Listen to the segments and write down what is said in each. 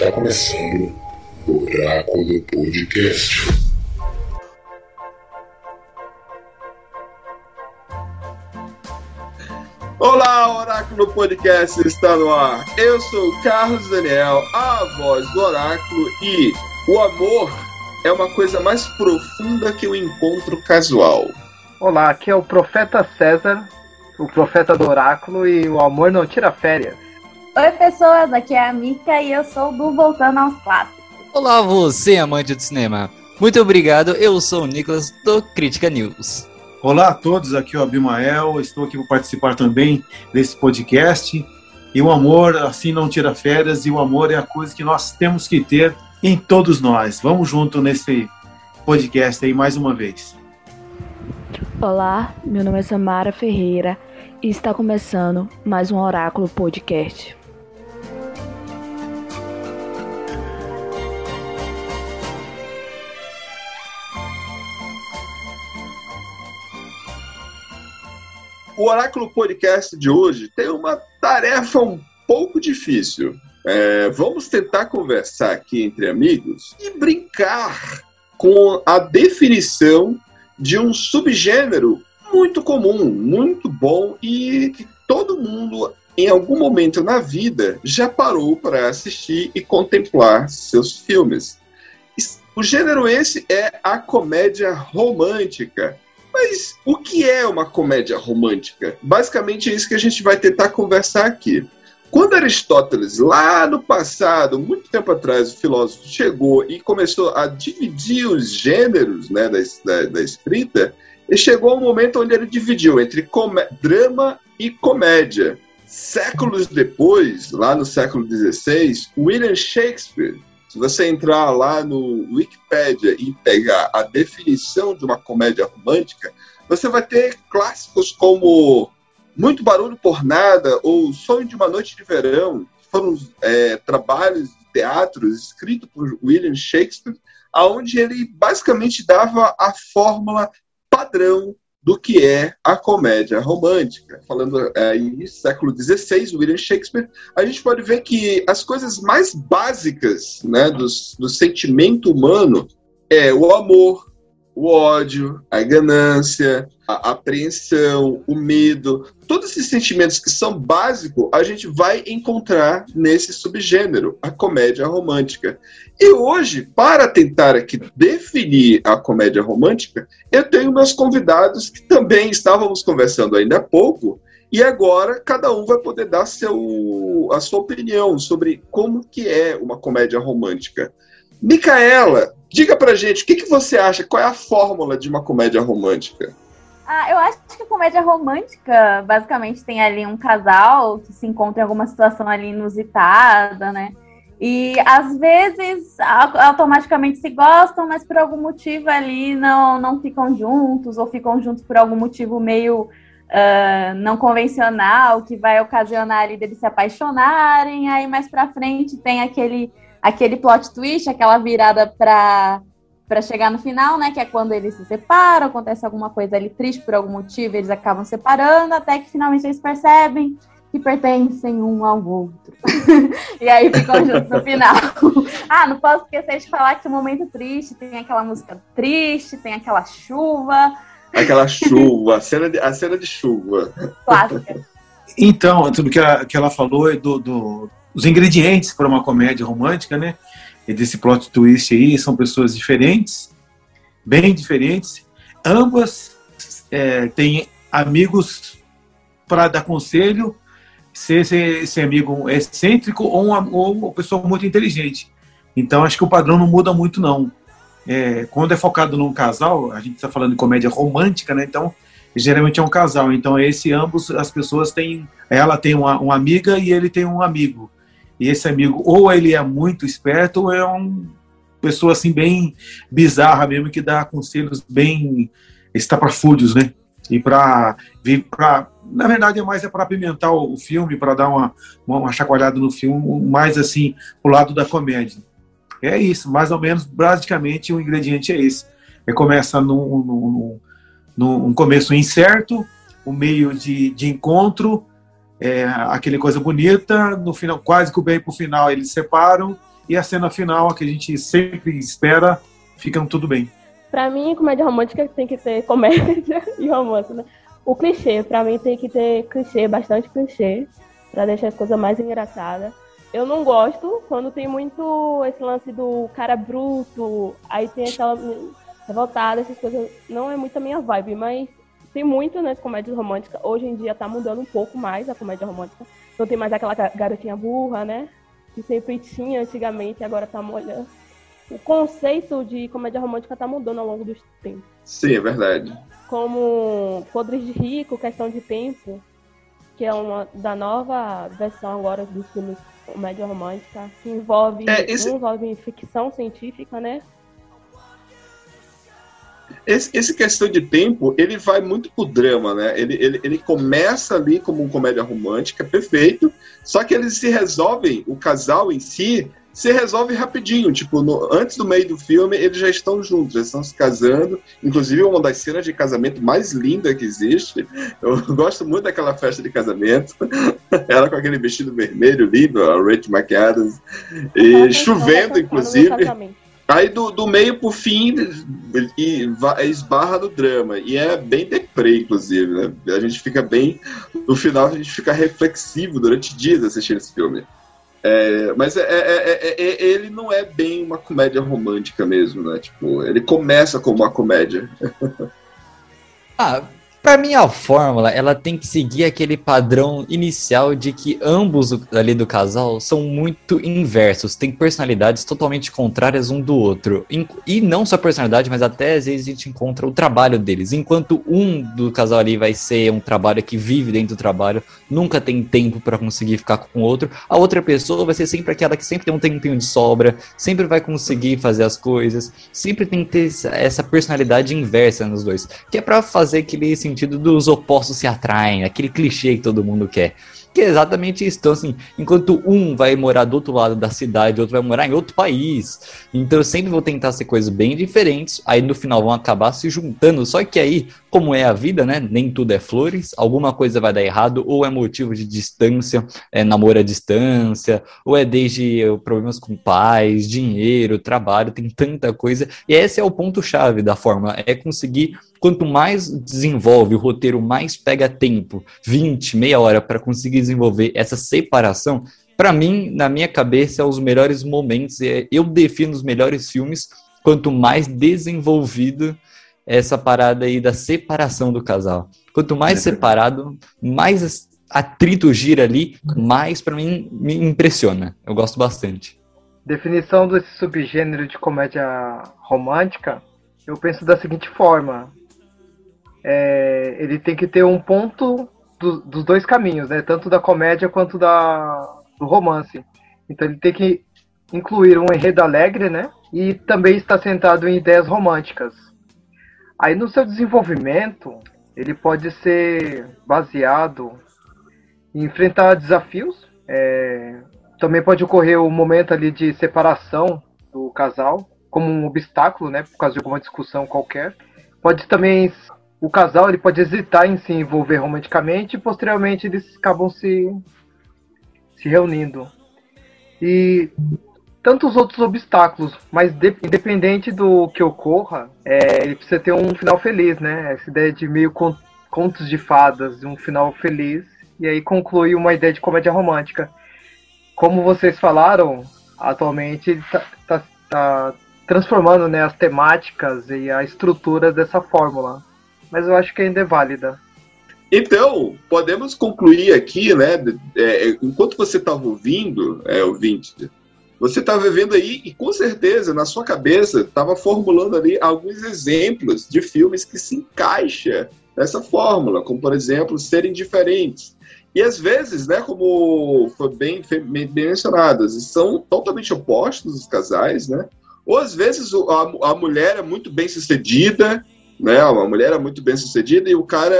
Está começando o Oráculo Podcast. Olá, Oráculo Podcast está no ar. Eu sou o Carlos Daniel, a voz do Oráculo, e o amor é uma coisa mais profunda que o encontro casual. Olá, aqui é o Profeta César, o Profeta do Oráculo, e o amor não tira férias. Oi, pessoas, aqui é a Mika e eu sou do Voltando aos Clássicos. Olá, você, amante do cinema. Muito obrigado, eu sou o Nicolas do Crítica News. Olá a todos, aqui é o Abimael, estou aqui para participar também desse podcast. E o amor, assim, não tira férias, e o amor é a coisa que nós temos que ter em todos nós. Vamos junto nesse podcast aí mais uma vez. Olá, meu nome é Samara Ferreira e está começando mais um Oráculo Podcast. O Oráculo Podcast de hoje tem uma tarefa um pouco difícil. É, vamos tentar conversar aqui entre amigos e brincar com a definição de um subgênero muito comum, muito bom e que todo mundo em algum momento na vida já parou para assistir e contemplar seus filmes. O gênero esse é a comédia romântica. Mas o que é uma comédia romântica? Basicamente é isso que a gente vai tentar conversar aqui. Quando Aristóteles, lá no passado, muito tempo atrás, o filósofo chegou e começou a dividir os gêneros né, da, da, da escrita, ele chegou ao momento onde ele dividiu entre drama e comédia. Séculos depois, lá no século XVI, William Shakespeare, se você entrar lá no Wikipedia e pegar a definição de uma comédia romântica, você vai ter clássicos como Muito Barulho por Nada ou Sonho de uma Noite de Verão, que foram é, trabalhos de teatro escritos por William Shakespeare, aonde ele basicamente dava a fórmula padrão do que é a comédia romântica. Falando é, século XVI, William Shakespeare, a gente pode ver que as coisas mais básicas né, dos, do sentimento humano é o amor, o ódio, a ganância, a apreensão, o medo, todos esses sentimentos que são básicos, a gente vai encontrar nesse subgênero, a comédia romântica. E hoje, para tentar aqui definir a comédia romântica, eu tenho meus convidados que também estávamos conversando ainda há pouco, e agora cada um vai poder dar seu, a sua opinião sobre como que é uma comédia romântica. Micaela, diga pra gente, o que, que você acha? Qual é a fórmula de uma comédia romântica? Ah, eu acho que comédia romântica, basicamente, tem ali um casal que se encontra em alguma situação ali inusitada, né? E às vezes automaticamente se gostam, mas por algum motivo ali não, não ficam juntos, ou ficam juntos por algum motivo meio uh, não convencional, que vai ocasionar ali deles se apaixonarem. Aí mais pra frente tem aquele, aquele plot twist, aquela virada para para chegar no final, né? Que é quando eles se separam, acontece alguma coisa ali triste por algum motivo, eles acabam separando, até que finalmente eles percebem que pertencem um ao outro. e aí ficam juntos no final. ah, não posso esquecer de falar que o momento triste tem aquela música triste, tem aquela chuva. Aquela chuva, a cena de, a cena de chuva. Clássica. Então, tudo que, a, que ela falou é do, do, os ingredientes para uma comédia romântica, né? e desse plot twist aí, são pessoas diferentes, bem diferentes. Ambas é, têm amigos para dar conselho, se esse, esse amigo é excêntrico ou uma, ou uma pessoa muito inteligente. Então, acho que o padrão não muda muito, não. É, quando é focado num casal, a gente está falando de comédia romântica, né? Então, geralmente é um casal. Então, esse ambos, as pessoas têm. Ela tem uma, uma amiga e ele tem um amigo. E esse amigo, ou ele é muito esperto, ou é uma pessoa assim bem bizarra mesmo, que dá conselhos bem estapafúrdios, né? E para vir para na verdade é mais é para apimentar o filme, para dar uma, uma chacoalhada no filme, mais assim pro lado da comédia. É isso, mais ou menos, basicamente o ingrediente é esse. É começa num, num, num, num começo incerto, um meio de, de encontro, é, aquele coisa bonita, no final, quase que o bem pro final eles separam e a cena final, que a gente sempre espera, ficam tudo bem. Pra mim, comédia romântica tem que ter comédia e romance, né? O clichê, pra mim tem que ter clichê, bastante clichê, pra deixar as coisas mais engraçadas. Eu não gosto quando tem muito esse lance do cara bruto, aí tem aquela revoltada, essas coisas. Não é muito a minha vibe, mas tem muito nas né, comédias românticas. Hoje em dia tá mudando um pouco mais a comédia romântica. Não tem mais aquela garotinha burra, né? Que sempre tinha antigamente, agora tá molhando. O conceito de comédia romântica tá mudando ao longo dos tempos. Sim, é verdade. Como Podres de Rico, Questão de Tempo, que é uma da nova versão agora dos filmes comédia romântica, que envolve, é, esse... envolve ficção científica, né? Esse, esse, questão de tempo, ele vai muito pro drama, né? Ele, ele, ele começa ali como uma comédia romântica, perfeito, só que eles se resolvem, o casal em si, se resolve rapidinho. Tipo, no, antes do meio do filme, eles já estão juntos, já estão se casando. Inclusive, uma das cenas de casamento mais linda que existe. Eu gosto muito daquela festa de casamento. Ela com aquele vestido vermelho lindo, a Rachel McAdams. E chovendo, inclusive. Aí do, do meio pro fim e, esbarra no drama. E é bem deprê, inclusive, né? A gente fica bem. No final a gente fica reflexivo durante dias assistindo esse filme. É, mas é, é, é, ele não é bem uma comédia romântica mesmo, né? Tipo, ele começa como uma comédia. ah, para mim, a fórmula ela tem que seguir aquele padrão inicial de que ambos ali do casal são muito inversos, têm personalidades totalmente contrárias um do outro. E não só personalidade, mas até às vezes a gente encontra o trabalho deles. Enquanto um do casal ali vai ser um trabalho que vive dentro do trabalho, nunca tem tempo para conseguir ficar com o outro, a outra pessoa vai ser sempre aquela que sempre tem um tempinho de sobra, sempre vai conseguir fazer as coisas, sempre tem que ter essa personalidade inversa nos dois, que é para fazer aquele sentido dos opostos se atraem, aquele clichê que todo mundo quer. Que é exatamente isso. Então, assim, enquanto um vai morar do outro lado da cidade, outro vai morar em outro país. Então, eu sempre vou tentar ser coisas bem diferentes. Aí, no final, vão acabar se juntando. Só que aí, como é a vida, né? Nem tudo é flores. Alguma coisa vai dar errado, ou é motivo de distância, é namoro à distância, ou é desde problemas com pais, dinheiro, trabalho, tem tanta coisa. E esse é o ponto-chave da fórmula: é conseguir quanto mais desenvolve o roteiro, mais pega tempo, 20, meia hora para conseguir desenvolver essa separação. Para mim, na minha cabeça, é os melhores momentos. É, eu defino os melhores filmes quanto mais desenvolvido essa parada aí da separação do casal. Quanto mais é separado, mais atrito gira ali, mais para mim me impressiona. Eu gosto bastante. Definição desse subgênero de comédia romântica, eu penso da seguinte forma: é, ele tem que ter um ponto do, dos dois caminhos, né? Tanto da comédia quanto da, do romance. Então ele tem que incluir um enredo alegre, né? E também está centrado em ideias românticas. Aí no seu desenvolvimento, ele pode ser baseado em enfrentar desafios. É, também pode ocorrer o um momento ali de separação do casal, como um obstáculo, né? Por causa de alguma discussão qualquer. Pode também o casal ele pode hesitar em se envolver romanticamente e posteriormente eles acabam se, se reunindo. E tantos outros obstáculos, mas de, independente do que ocorra, é, ele precisa ter um final feliz, né? Essa ideia de meio contos de fadas, um final feliz, e aí conclui uma ideia de comédia romântica. Como vocês falaram, atualmente está tá, tá transformando né, as temáticas e a estrutura dessa fórmula mas eu acho que ainda é válida. Então, podemos concluir aqui, né? É, enquanto você estava ouvindo, é, ouvinte, você estava vendo aí e com certeza na sua cabeça estava formulando ali alguns exemplos de filmes que se encaixa nessa fórmula, como por exemplo serem diferentes. E às vezes, né, como foi bem, bem mencionado, são totalmente opostos os casais, né? Ou às vezes a, a mulher é muito bem sucedida né? Uma mulher é muito bem sucedida e o cara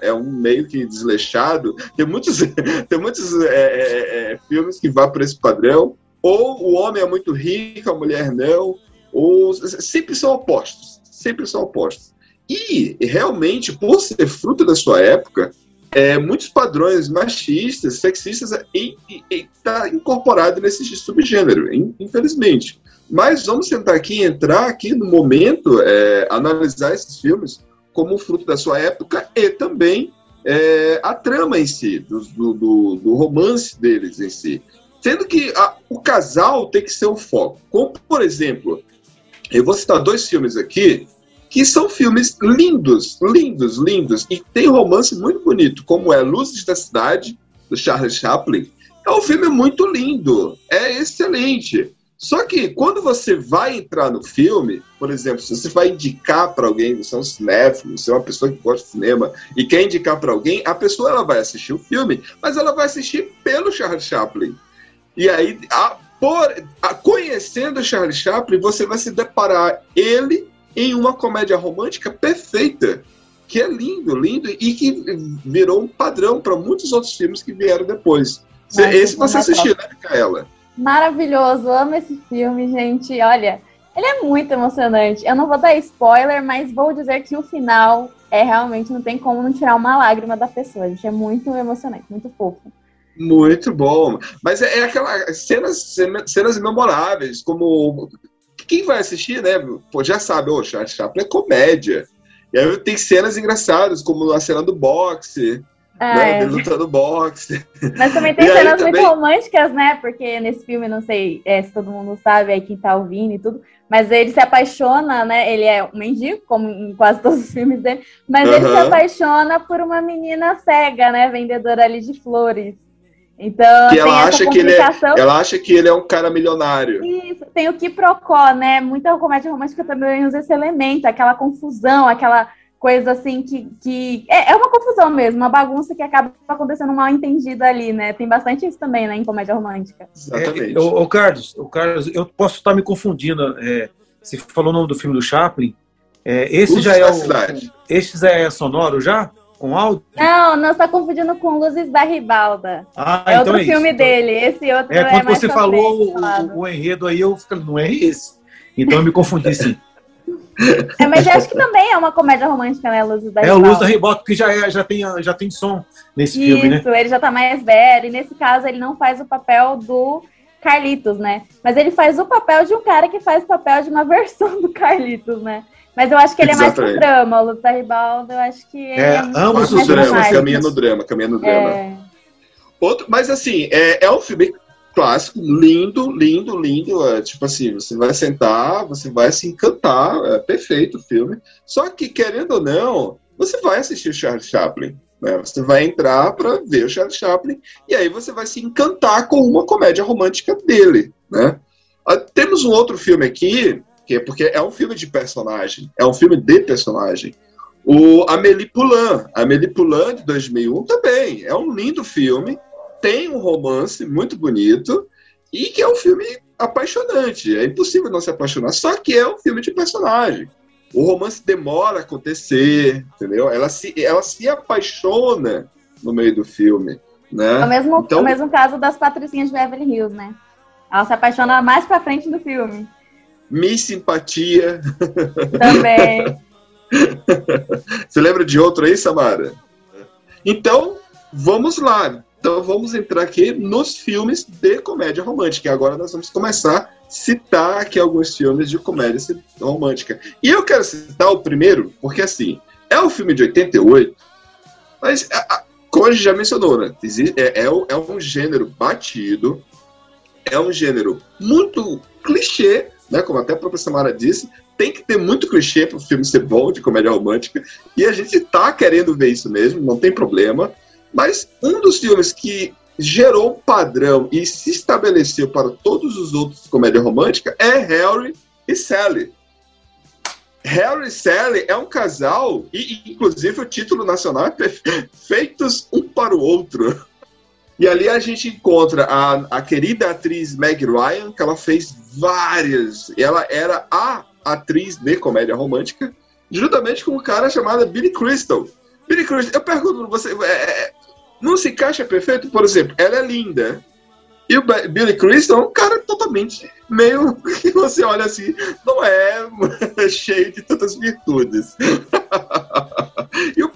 é um meio que desleixado. Tem muitos, tem muitos é, é, é, filmes que vão para esse padrão. Ou o homem é muito rico, a mulher não. Ou sempre são opostos, sempre são opostos. E realmente, por ser fruto da sua época, é, muitos padrões machistas, sexistas, está incorporado nesse subgênero, infelizmente. Mas vamos tentar aqui entrar aqui no momento, é, analisar esses filmes como fruto da sua época e também é, a trama em si, do, do, do, romance deles em si. Sendo que a, o casal tem que ser o foco. Como, por exemplo, eu vou citar dois filmes aqui que são filmes lindos, lindos, lindos, e tem romance muito bonito, como é Luzes da Cidade, do Charles Chaplin. É um filme muito lindo, é excelente. Só que quando você vai entrar no filme, por exemplo, se você vai indicar para alguém, você é um cinéfilo, você é uma pessoa que gosta de cinema e quer indicar para alguém, a pessoa ela vai assistir o filme, mas ela vai assistir pelo Charles Chaplin. E aí, a, por, a, conhecendo Charles Chaplin, você vai se deparar ele em uma comédia romântica perfeita, que é lindo, lindo e que virou um padrão para muitos outros filmes que vieram depois. Nossa, Esse você assistiu, né, Micaela? Maravilhoso, amo esse filme, gente. Olha, ele é muito emocionante. Eu não vou dar spoiler, mas vou dizer que o final é realmente não tem como não tirar uma lágrima da pessoa. Gente, é muito emocionante, muito fofo. Muito bom. Mas é, é aquela cenas, cenas memoráveis, como quem vai assistir, né? Pô, já sabe, o Charles Chaplin é comédia. E aí tem cenas engraçadas, como a cena do boxe, é. né? Ele lutando boxe. Mas também tem e cenas muito também... românticas, né? Porque nesse filme, não sei é, se todo mundo sabe, aí quem tá ouvindo e tudo, mas ele se apaixona, né? Ele é um mendigo, como em quase todos os filmes dele, mas ele se apaixona por uma menina cega, né? Vendedora ali de flores. Então, que ela acha que ele é, ela acha que ele é um cara milionário. Isso, tem o que procó, né? Muita comédia romântica também usa esse elemento, aquela confusão, aquela coisa assim que, que é, é uma confusão mesmo, uma bagunça que acaba acontecendo mal entendido ali, né? Tem bastante isso também, né, em comédia romântica. Exatamente. É, o, o, Carlos, o Carlos, eu posso estar me confundindo. É, você falou o nome do filme do Chaplin. É, esse já é o, esse já é sonoro já? Com áudio? Não, não está confundindo com Luzes da Ribalda. Ah, é então outro é filme isso. dele. Esse outro é, é quando você falou o, o, enredo aí, eu falei, não é esse. Então eu me confundi sim. É, mas eu acho que também é uma comédia romântica, né, Luzes da É, Ribalda. o Luz da Ribalda, porque já, é, já, tem, já tem som nesse Isso, filme, né? Isso, ele já tá mais velho, e nesse caso ele não faz o papel do Carlitos, né? Mas ele faz o papel de um cara que faz o papel de uma versão do Carlitos, né? Mas eu acho que ele Exatamente. é mais pro drama. O Luta Ribaldo, eu acho que ele é, é ambos os dramas, caminha no drama, caminha no drama. É. Outro, mas assim, é, é um filme clássico, lindo, lindo, lindo. É, tipo assim, você vai sentar, você vai se encantar, é perfeito o filme. Só que, querendo ou não, você vai assistir o Charles Chaplin. Né? Você vai entrar para ver o Charles Chaplin e aí você vai se encantar com uma comédia romântica dele. Né? Ah, temos um outro filme aqui quê? Porque é um filme de personagem, é um filme de personagem. O Amélie Poulain, Amélie Poulain de 2001 também, é um lindo filme, tem um romance muito bonito e que é um filme apaixonante. É impossível não se apaixonar, só que é um filme de personagem. O romance demora a acontecer, entendeu? Ela se, ela se apaixona no meio do filme, né? É o mesmo, então, o mesmo caso das Patricinhas de Beverly Hills, né? Ela se apaixona mais pra frente do filme. Miss Simpatia. Também. Você lembra de outro aí, Samara? Então, vamos lá. Então, vamos entrar aqui nos filmes de comédia romântica. Agora nós vamos começar a citar aqui alguns filmes de comédia romântica. E eu quero citar o primeiro, porque assim, é um filme de 88, mas, como a gente já mencionou, né? É, é, é um gênero batido, é um gênero muito clichê, né? Como até a própria Samara disse, tem que ter muito clichê para o filme ser bom de comédia romântica. E a gente tá querendo ver isso mesmo, não tem problema. Mas um dos filmes que gerou padrão e se estabeleceu para todos os outros comédia romântica é Harry e Sally. Harry e Sally é um casal, e inclusive o título nacional é Feitos um para o Outro. E ali a gente encontra a, a querida atriz Meg Ryan, que ela fez várias. Ela era a atriz de comédia romântica, juntamente com um cara chamado Billy Crystal. Billy Crystal, eu pergunto pra você, é, é, não se encaixa perfeito? Por exemplo, ela é linda. E o Billy Crystal é um cara totalmente meio que você olha assim, não é cheio de tantas virtudes.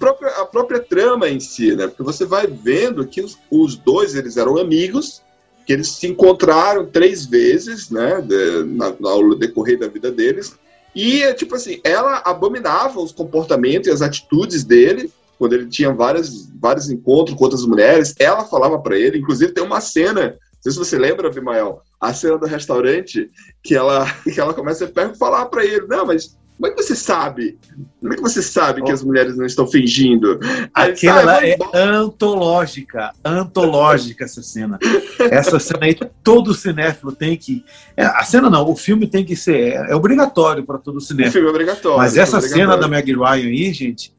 o próprio, a própria trama em si, né? Porque você vai vendo que os, os dois eles eram amigos, que eles se encontraram três vezes, né? de- na, ao decorrer da vida deles. E, é tipo assim, ela abominava os comportamentos e as atitudes dele, quando ele tinha várias, vários encontros com outras mulheres. Ela falava pra ele, inclusive tem uma cena, não sei se você lembra, Abimael, a cena do restaurante, que ela, que ela começa a falar pra ele, não, mas como é que você sabe? Como é que você sabe que as mulheres não estão fingindo? Aí Aquela "Ah, eu é vou embora." antológica, antológica essa cena. Essa cena aí, todo cinéfilo tem que. é, a cena não, o filme tem que ser. É, é obrigatório para todo O cinéfilo. filme é obrigatório. Mas o filme essa é cena da obrigatório. Meg Ryan aí, gente,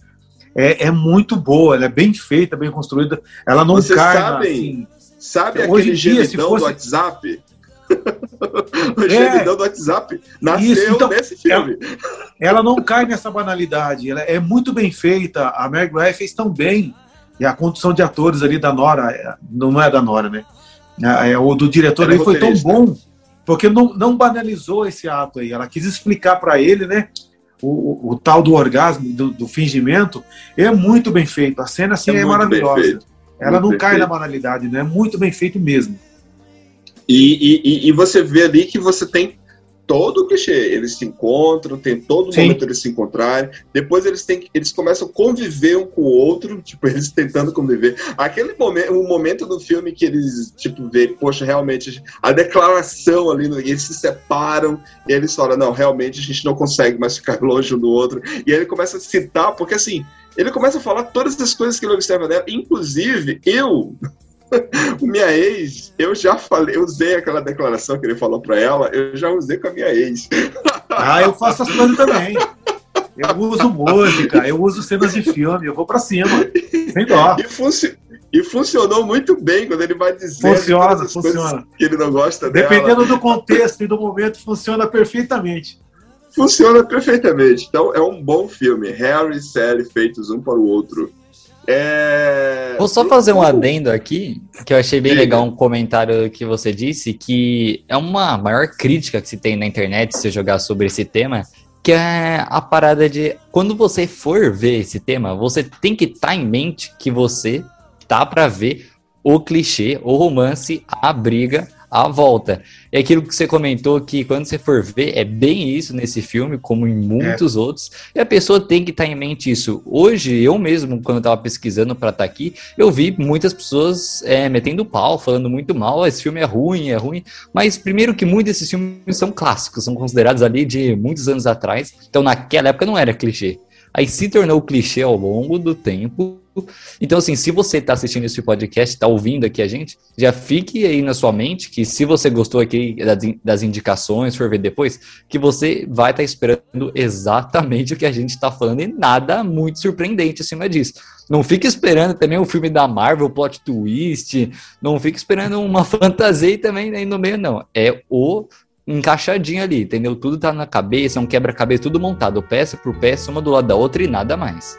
é, é muito boa, ela é bem feita, bem construída. Ela não Vocês cai na, sabem? assim. Sabe aquele dia, gemidão fosse- do WhatsApp? o É. gemidão do WhatsApp nasceu Isso, então, nesse filme. Ela não cai nessa banalidade. Ela é muito bem feita. A Meg Ryan fez tão bem. E a condução de atores ali da Nora, é, não é da Nora, né? É, é, o do diretor Ela é ali foi tão bom, porque não, não banalizou esse ato aí. Ela quis explicar para ele, né? O, o- o tal do orgasmo, do, do fingimento, é muito bem feito. A cena assim É é, maravilhosa. Ela Muito não cai na banalidade, né? É muito bem feito mesmo. E, e- e- você vê ali que você tem todo o clichê. Eles se encontram, tem todo Sim. momento eles se encontrarem. Depois eles têm eles começam a conviver um com o outro, tipo, eles tentando conviver. Aquele momento, o momento do filme que eles, tipo, vê, poxa, realmente, a declaração ali, eles se separam, e eles falam, não, realmente a gente não consegue mais ficar longe um do outro. E aí ele começa a citar, porque assim, ele começa a falar todas as coisas que ele observa dela, inclusive eu. minha ex, eu já falei, eu usei aquela declaração que ele falou pra ela, eu já usei com a minha ex. Ah, eu faço as coisas também. Eu uso música, eu uso cenas de filme, eu vou pra cima. Sem dó. E, funci- e funcionou muito bem quando ele vai dizer Funciona, funciona. que ele não gosta dela. Dependendo do contexto e do momento, funciona perfeitamente. Funciona perfeitamente. Então é um bom filme. Harry e Sally feitos um para o outro. É... Vou só fazer um adendo aqui, que eu achei bem Diga. legal um comentário que você disse, que é uma maior crítica que se tem na internet se jogar sobre esse tema, que é a parada de quando você for ver esse tema, você tem que estar em mente que você tá para ver o clichê, o romance, a briga, a volta. É aquilo que você comentou que quando você for ver, é bem isso nesse filme, como em muitos outros, e a pessoa tem que estar em mente isso. Hoje, eu mesmo, quando eu tava pesquisando para estar aqui, eu vi muitas pessoas é, metendo pau, falando muito mal, "Ah, esse filme é ruim, é ruim. Mas primeiro que muitos desses filmes são clássicos, são considerados ali de muitos anos atrás. Então naquela época não era clichê. Aí se tornou clichê ao longo do tempo. Então, assim, se você está assistindo esse podcast, está ouvindo aqui a gente, já fique aí na sua mente que se você gostou aqui das, in- das indicações, for ver depois, que você vai estar esperando exatamente o que a gente está falando e nada muito surpreendente acima disso. Não fique esperando também o filme da Marvel, plot twist, não fique esperando uma fantasia também aí no meio, não. É o encaixadinho ali, entendeu? Tudo tá na cabeça, é um quebra-cabeça, tudo montado, peça por peça, uma do lado da outra e nada mais.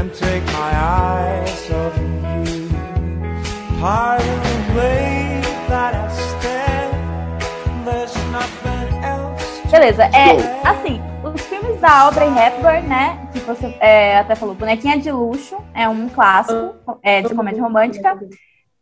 Can't take my eyes off of you. Pardon the way that I stand. There's nothing else. Beleza, é assim, os filmes da Audrey Hepburn, né? Que você é, até falou, Bonequinha de Luxo, é um clássico é, de comédia romântica.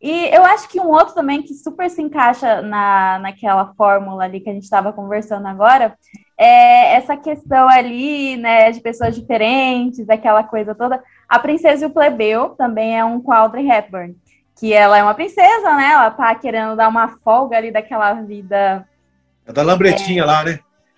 E eu acho que um outro também que super se encaixa na, naquela fórmula ali que a gente estava conversando agora é essa questão ali, né, de pessoas diferentes, aquela coisa toda. A Princesa e o Plebeu também é um com a Audrey Hepburn, que ela é uma princesa, né? Ela tá querendo dar uma folga ali daquela vida. É da Lambretinha lá, né?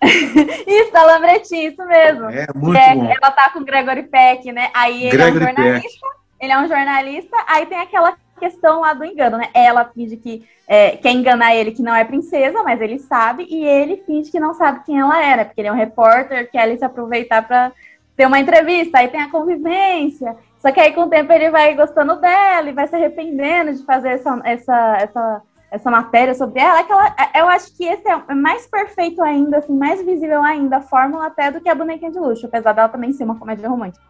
Isso, da Lambretinha, isso mesmo. É muito É, bom. ela tá com o Gregory Peck, né? Aí ele Gregory é um jornalista, ele é um jornalista, aí tem aquela questão lá do engano, né? Ela finge que é, quer enganar ele que não é princesa, mas ele sabe, e ele finge que não sabe quem ela é, né? Porque ele é um repórter, quer ali se aproveitar para ter uma entrevista, aí tem a convivência. Só que aí com o tempo ele vai gostando dela e vai se arrependendo de fazer essa, essa, essa, essa matéria sobre ela. Aquela, eu acho que esse é mais perfeito ainda, assim, mais visível ainda, a fórmula até do que a bonequinha de luxo, apesar dela também ser uma comédia romântica.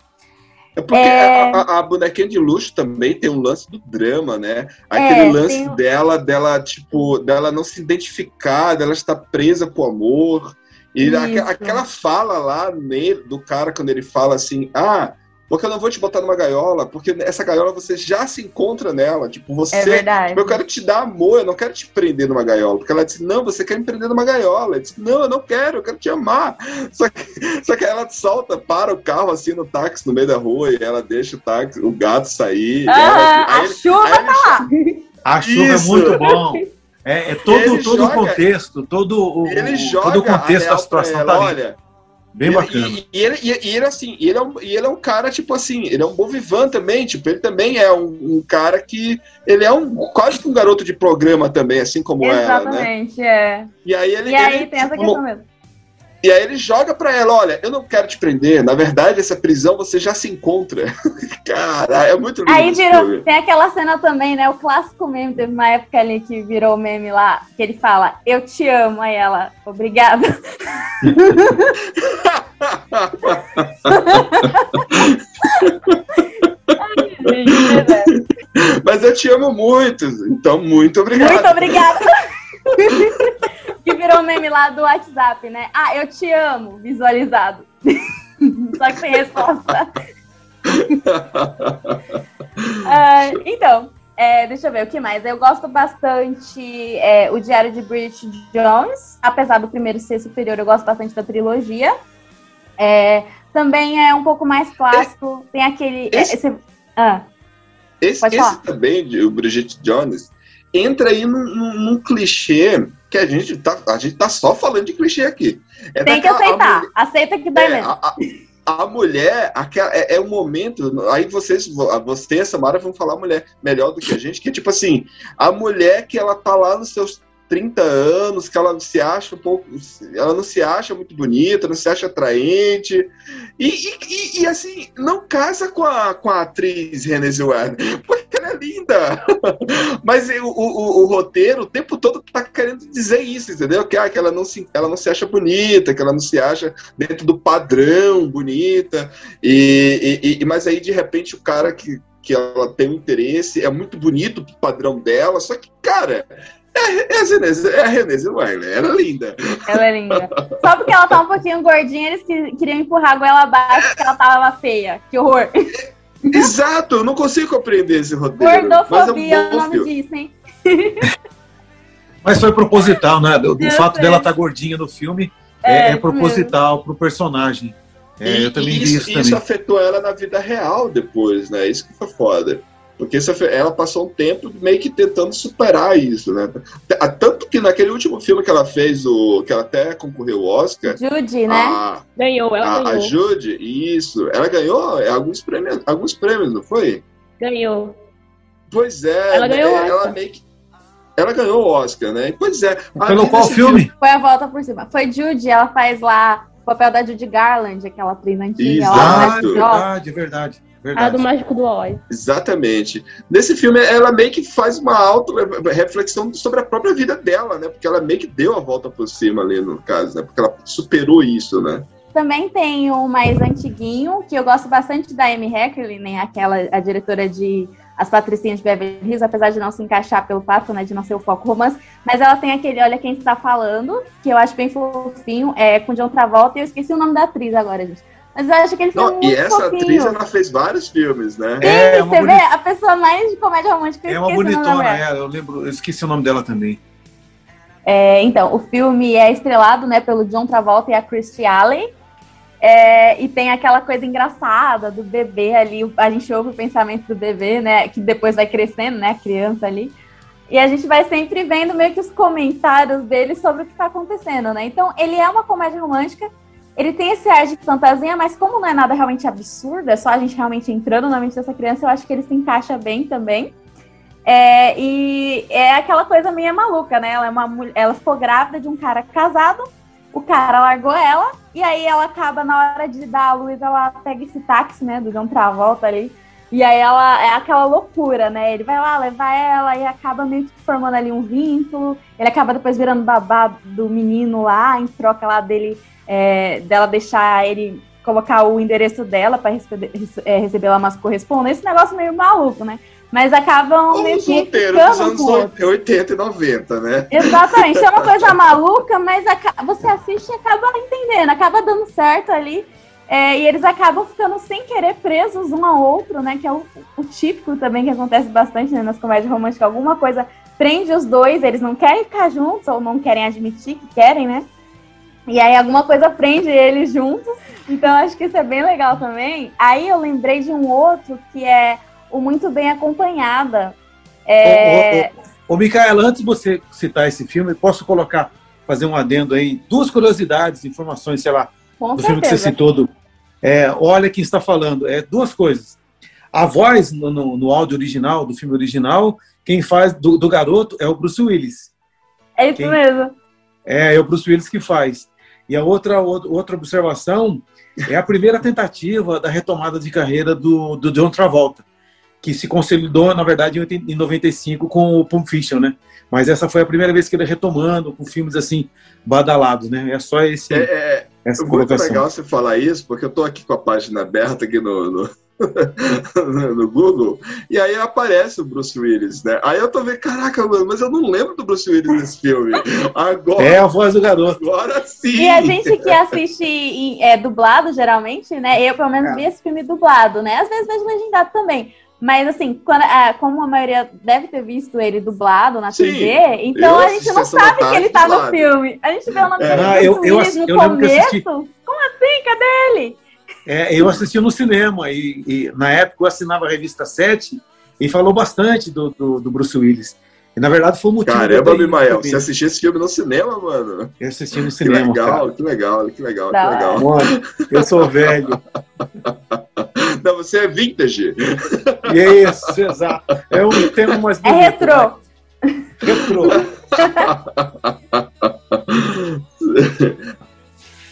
É porque É. A, a- bonequinha de luxo também tem um lance do drama, né? Aquele É, lance tem dela, dela, tipo, dela não se identificar, dela estar presa pro amor. E aquela fala lá nele, do cara, quando ele fala assim, ah, porque eu não vou te botar numa gaiola, porque essa gaiola você já se encontra nela. Tipo, você. É verdade. tipo, eu quero te dar amor, eu não quero te prender numa gaiola. Porque ela disse, não, você quer me prender numa gaiola. Eu disse, não, eu não quero, eu quero te amar. Só que, só que ela solta, para o carro assim no táxi no meio da rua e ela deixa o táxi, o gato sair. Aham, ela- a ele- chuva tá lá. A chuva Isso. é muito bom. É, é todo, Ele todo joga- o contexto, todo o, Ele joga todo o contexto a da situação ela, tá ali. olha, Bem e- bacana. E, e ele, e, e ele, assim, ele, é um, e ele é um cara, tipo assim, ele é um bom também, tipo, ele também é um, um cara que, ele é um quase que um garoto de programa também, assim como ela, né? Exatamente, é. E aí ele, E aí ele, tem essa tipo, questão mesmo. E aí ele joga pra ela, olha, eu não quero te prender, na verdade essa prisão você já se encontra. Cara, é muito lindo Aí virou, tem aquela cena também, né? O clássico meme, teve uma época ali que virou meme lá, que ele fala, eu te amo, aí ela, obrigada. Mas eu te amo muito, então muito obrigado. Muito obrigada. que virou meme lá do WhatsApp, né? Ah, eu te amo, visualizado. Só que sem resposta. Ah, então, é, deixa eu ver o que mais. Eu gosto bastante é, o Diário de Bridget Jones, apesar do primeiro ser superior, eu gosto bastante da trilogia. É, também é um pouco mais clássico. Tem aquele. é, Esse- esse- ah, Esse, esse também, o Bridget Jones, entra aí num, num- num clichê que a gente, tá, a gente tá só falando de clichê aqui. É tem que daquela- aceitar. mulher- Aceita que dói é, mesmo. a, a- a mulher, aquela, é, é um momento. Aí vocês, você e a Samara vão falar mulher melhor do que a gente, que é tipo assim, a mulher que ela tá lá nos seus 30 anos, que ela se acha um pouco. Ela não se acha muito bonita, não se acha atraente. E, e- e- e, assim, não casa com a, com a atriz Renée Zellweger, porque ela é linda. Mas o, o- o- roteiro o tempo todo tá querendo dizer isso, entendeu? Que, ah, que ela, não se, ela não se acha bonita, que ela não se acha dentro do padrão bonita. E, e- e- mas aí, de repente, o cara que, que ela tem um interesse é muito bonito pro padrão dela, só que, cara. É, é a Renée- é a Renée Zellweger, ela é linda. Ela é linda. Só porque ela tá um pouquinho gordinha, eles que- queriam empurrar a goela abaixo porque ela tava feia. Que horror. Exato, eu não consigo compreender esse roteiro. Gordofobia é mas o é um bom nome filme. disso, hein? Mas foi proposital, né? O, o Eu fato sei. dela estar gordinha no filme É, é, é isso proposital pro personagem. É, E- eu também e vi isso, isso, isso também. afetou ela na vida real depois, né? Isso que foi foda. Porque ela passou um tempo meio que tentando superar isso, né? Tanto que naquele último filme que ela fez, o que ela até concorreu ao Oscar, Judy, né? a, Ganhou, ela a, a ganhou. Jude, isso, ela ganhou é, alguns prêmios, alguns prêmios, não foi? Ganhou. Pois é, Ela ganhou né? ela Oscar. meio que. Ela ganhou o Oscar, né? Pois é. a Pelo qual filme? Foi a volta por cima. Foi Judy, ela faz lá o papel da Judy Garland, aquela atriz antiga Exato. lá. Ah, ó, verdade, verdade. A do Mágico do Oz. Exatamente. Nesse filme, ela meio que faz uma auto-reflexão sobre a própria vida dela, né? Porque ela meio que deu a volta por cima ali, no caso, né? Porque ela superou isso, né? Também tem o mais antiguinho, que eu gosto bastante da Amy Heckerling, né? Aquela, a diretora de As Patricinhas de Beverly Hills, apesar de não se encaixar pelo fato, né? De não ser o foco romance. Mas ela tem aquele Olha Quem Está Falando, que eu acho bem fofinho, é com John Travolta, e eu esqueci o nome da atriz agora, gente. Mas eu acho que ele foi Não, muito e essa fofinho. atriz, ela fez vários filmes, né? Sim, É, uma você boni- vê? A pessoa mais de comédia romântica, eu É uma bonitona, ela. Eu lembro, eu esqueci o nome dela também. É, então, o filme é estrelado né, pelo John Travolta e a Christy Alley. É, e tem aquela coisa engraçada do bebê ali, a gente ouve o pensamento do bebê, né? Que depois vai crescendo, né? A criança ali. E a gente vai sempre vendo meio que os comentários dele sobre o que está acontecendo, né? Então, ele é uma comédia romântica, ele tem esse ar de fantasia, mas como não é nada realmente absurdo, é só a gente realmente entrando na mente dessa criança, eu acho que ele se encaixa bem também. É, e é aquela coisa meio maluca, né? Ela, é uma, mulher- ela ficou grávida de um cara casado, o cara largou ela, e aí ela acaba, na hora de dar a luz, ela pega esse táxi, né, do John Travolta ali, e aí ela é aquela loucura, né? Ele vai lá levar ela e acaba meio que formando ali um vínculo. Ele acaba depois virando babá do menino lá, em troca lá dele, é, dela deixar ele colocar o endereço dela para receber, é, receber lá umas correspondências. Esse negócio meio maluco, né? Mas acabam meio Os que roteiros dos ficando anos com o outro. 80 e 90, né? Exatamente, é uma coisa maluca, mas você assiste e acaba entendendo, acaba dando certo ali. é, e eles acabam ficando sem querer presos um ao outro, né? Que é o, o típico também que acontece bastante né, nas comédias românticas. Alguma coisa prende os dois, eles não querem ficar juntos ou não querem admitir que querem, né? E aí alguma coisa prende eles juntos. Então acho que isso é bem legal também. Aí eu lembrei de um outro que é o Muito Bem Acompanhada. É, Ô, Micaela, antes de você citar esse filme, posso colocar, fazer um adendo aí, duas curiosidades, informações, sei lá, com do filme que você certeza. citou. Do, é, olha quem está falando. É duas coisas. A voz no, no, no áudio original, do filme original, quem faz do, do garoto é o Bruce Willis. É isso Quem- mesmo. É, é o Bruce Willis que faz. E a outra, outra observação é a primeira tentativa da retomada de carreira do, do John Travolta, que se consolidou, na verdade, em 80 em 95 com o Pulp Fiction, né? Mas essa foi a primeira vez que ele retomando com filmes assim badalados, né? É só esse, É, é, essa muito legal você falar isso, porque eu tô aqui com a página aberta aqui no, no, no Google, e aí aparece o Bruce Willis, né? Aí eu tô vendo, caraca, mano, mas eu não lembro do Bruce Willis nesse filme. Agora, É a voz do garoto. agora sim! E a gente que assiste em- é, dublado, geralmente, né? Eu, pelo menos, É. vi esse filme dublado, né? Às vezes vejo legendado também. Mas, assim, quando, ah, como a maioria deve ter visto ele dublado na Sim, TV, então a gente não sabe que ele tá no dublado. filme. A gente vê o nome É. dele Ah, Bruce eu- eu no eu começo. assisti. Como assim? Cadê ele? É, eu assisti no cinema e, e, na época eu assinava a revista 7 e falou bastante do, do, do Bruce Willis. E na verdade foi o motivo. Caramba, também. você assistiu esse filme no cinema, mano? Eu assisti no Que cinema. legal, cara. que legal, que legal, que legal. Mano, eu sou velho. Não, você é vintage. E é isso, exato. É um tema mais É bonito, retrô. né? Retrô.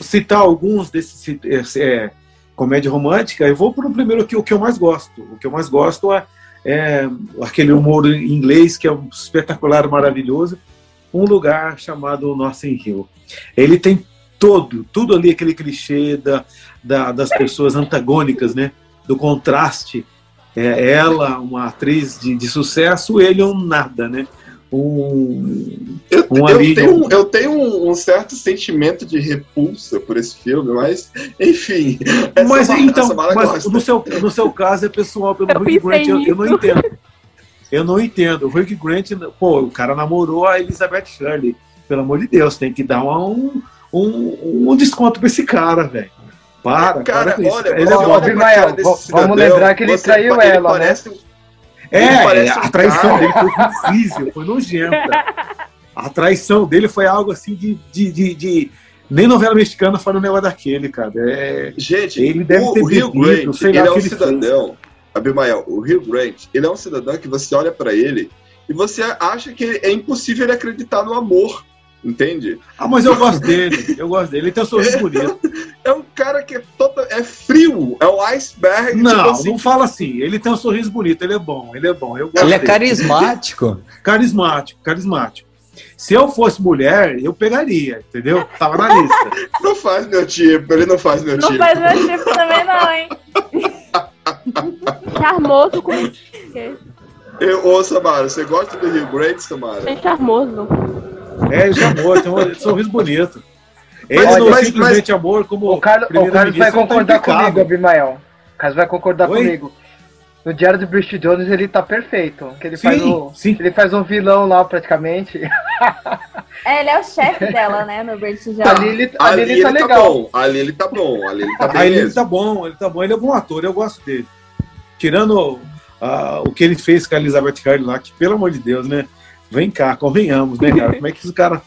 Citar alguns desses esse, é, comédia romântica, eu vou para o primeiro que o que eu mais gosto. O que eu mais gosto é, é aquele humor inglês que é um espetacular, maravilhoso. Um lugar chamado Notting Hill. Ele tem todo, tudo ali aquele clichê da, da- das pessoas antagônicas, né? Do contraste. É, ela, uma atriz de, de sucesso, ele um nada, né? Um, Eu, Um eu tenho, um- eu tenho um, um certo sentimento de repulsa por esse filme, mas, enfim. mas então, essa Mara mas no seu, no seu caso é pessoal pelo Eu Hugh pensei Grant, eu, eu não entendo. Eu não entendo. O Hugh Grant, pô, o cara namorou a Elizabeth Shirley. Pelo amor de Deus, tem que dar um, um, um desconto pra esse cara, velho. Para, Cara, para olha, Ele você é olha desse vamos cidadão, lembrar que ele você- traiu ele ela, né? parece um- É, parece a traição dele foi confísio, foi nojenta. A traição dele foi algo assim de. de, de, de- Nem novela mexicana fala um negócio daquele, cara. É, Gente, Ele deve o, ter o Rio bebido, Grant, ele é um ele cidadão, Abimael, o Rio Grant, ele é um cidadão que você olha pra ele e você acha que é impossível ele acreditar no amor, entende? Ah, mas eu gosto dele, eu gosto dele. Ele tem um sorriso bonito. É um cara que é, total, é frio, é um iceberg. tipo Não, assim, não fala assim. Ele tem um sorriso bonito, ele é bom, ele é bom. Eu gosto Ele é dele. carismático. carismático, carismático. Se eu fosse mulher, eu pegaria, entendeu? Tava na lista. Não faz meu tipo, ele não faz meu Não tipo. faz meu tipo também, não, hein? Charmoso com Eu, ô, Samara, você gosta do Rio Grant, Samara? é charmoso. É, ele chamou, tem um sorriso bonito. Ele Mas- não mas- simplesmente amor como O Carlos, o Carlos vai tá concordar impecável. comigo, Abimael. O Carlos vai concordar Oi? comigo. No Diário do Bridget Jones ele tá perfeito. Que ele, Sim, faz o, sim. ele faz um vilão lá praticamente. É, ele é o chefe dela, né, no British Jones. Ali ele, ali Ali ele tá ele tá legal. bom, ali ele tá bom, ali ele tá bem Ah, ele, tá bom, ele tá bom, ele é bom ator, eu gosto dele. Tirando ah, o que ele fez com a Elizabeth Hurley lá, que pelo amor de Deus, né? Vem cá, convenhamos, né, cara? Como é que esse cara.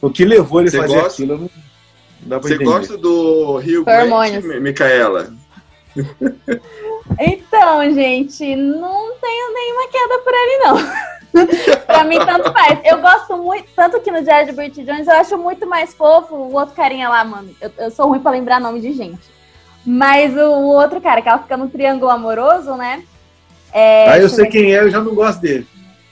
O que levou ele a fazer gosta? aquilo? Não, dá pra Você entender. gosta do Rio. Mi- Micaela? Então, gente, não tenho nenhuma queda por ele, não. pra mim, tanto faz. Eu gosto muito, tanto que no Diário de Bridget Jones eu acho muito mais fofo o outro carinha lá, mano. Eu, eu sou ruim pra lembrar nome de gente. Mas o, o outro cara, que ela fica no triângulo amoroso, né? É, Aí eu sei quem é, eu já não gosto dele.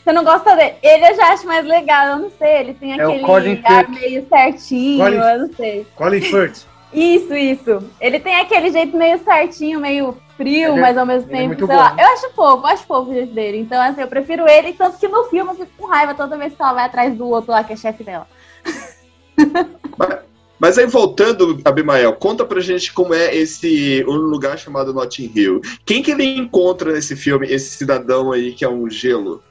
Você não gosta dele? Ele eu já acho mais legal, eu não sei. Ele tem É aquele ar meio certinho, Colin- eu não sei. Colin Firth. Isso, isso. Ele tem aquele jeito meio certinho, meio frio, Ele é- mas ao mesmo é tempo, muito sei bom. lá. Eu acho fofo, eu acho fofo o jeito dele. Então, assim, eu prefiro ele, tanto que no filme eu fico com raiva toda vez que ela vai atrás do outro lá, que é chefe dela. Mas aí, voltando, Abimael, conta pra gente como é esse um lugar chamado Notting Hill. Quem que ele encontra nesse filme, esse cidadão aí que é um gelo?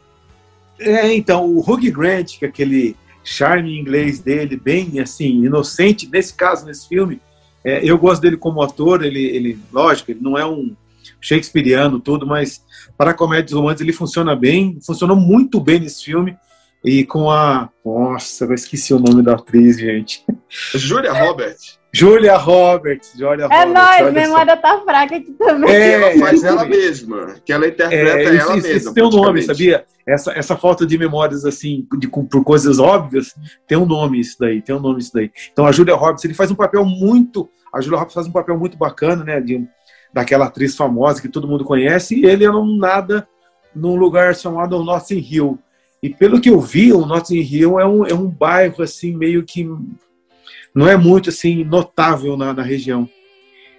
É, então, o Hugh Grant, que é aquele charme inglês dele, bem assim, inocente, nesse caso, nesse filme, é, eu gosto dele como ator, ele, ele, lógico, ele não é um shakespeariano, tudo, mas para comédias românticas ele funciona bem, funcionou muito bem nesse filme, e com a. Nossa, eu esqueci o nome da atriz, gente. Julia Roberts. Julia Roberts. Julia É Roberts, nóis, olha memória tá fraca aqui também. É, ela faz é, ela é. mesma. Que ela interpreta É, ela isso- mesma. isso tem um nome, sabia? Essa, essa falta de memórias, assim, de, com- por coisas óbvias, tem um nome isso daí, tem um nome isso daí. Então a Julia Roberts, ele faz um papel muito, a Julia Roberts faz um papel muito bacana, né, de, daquela atriz famosa que todo mundo conhece, e ele é um nada num lugar chamado Notting Hill. E pelo que eu vi, o Notting Hill é um, é um bairro, assim, meio que não é muito, assim, notável na, na região.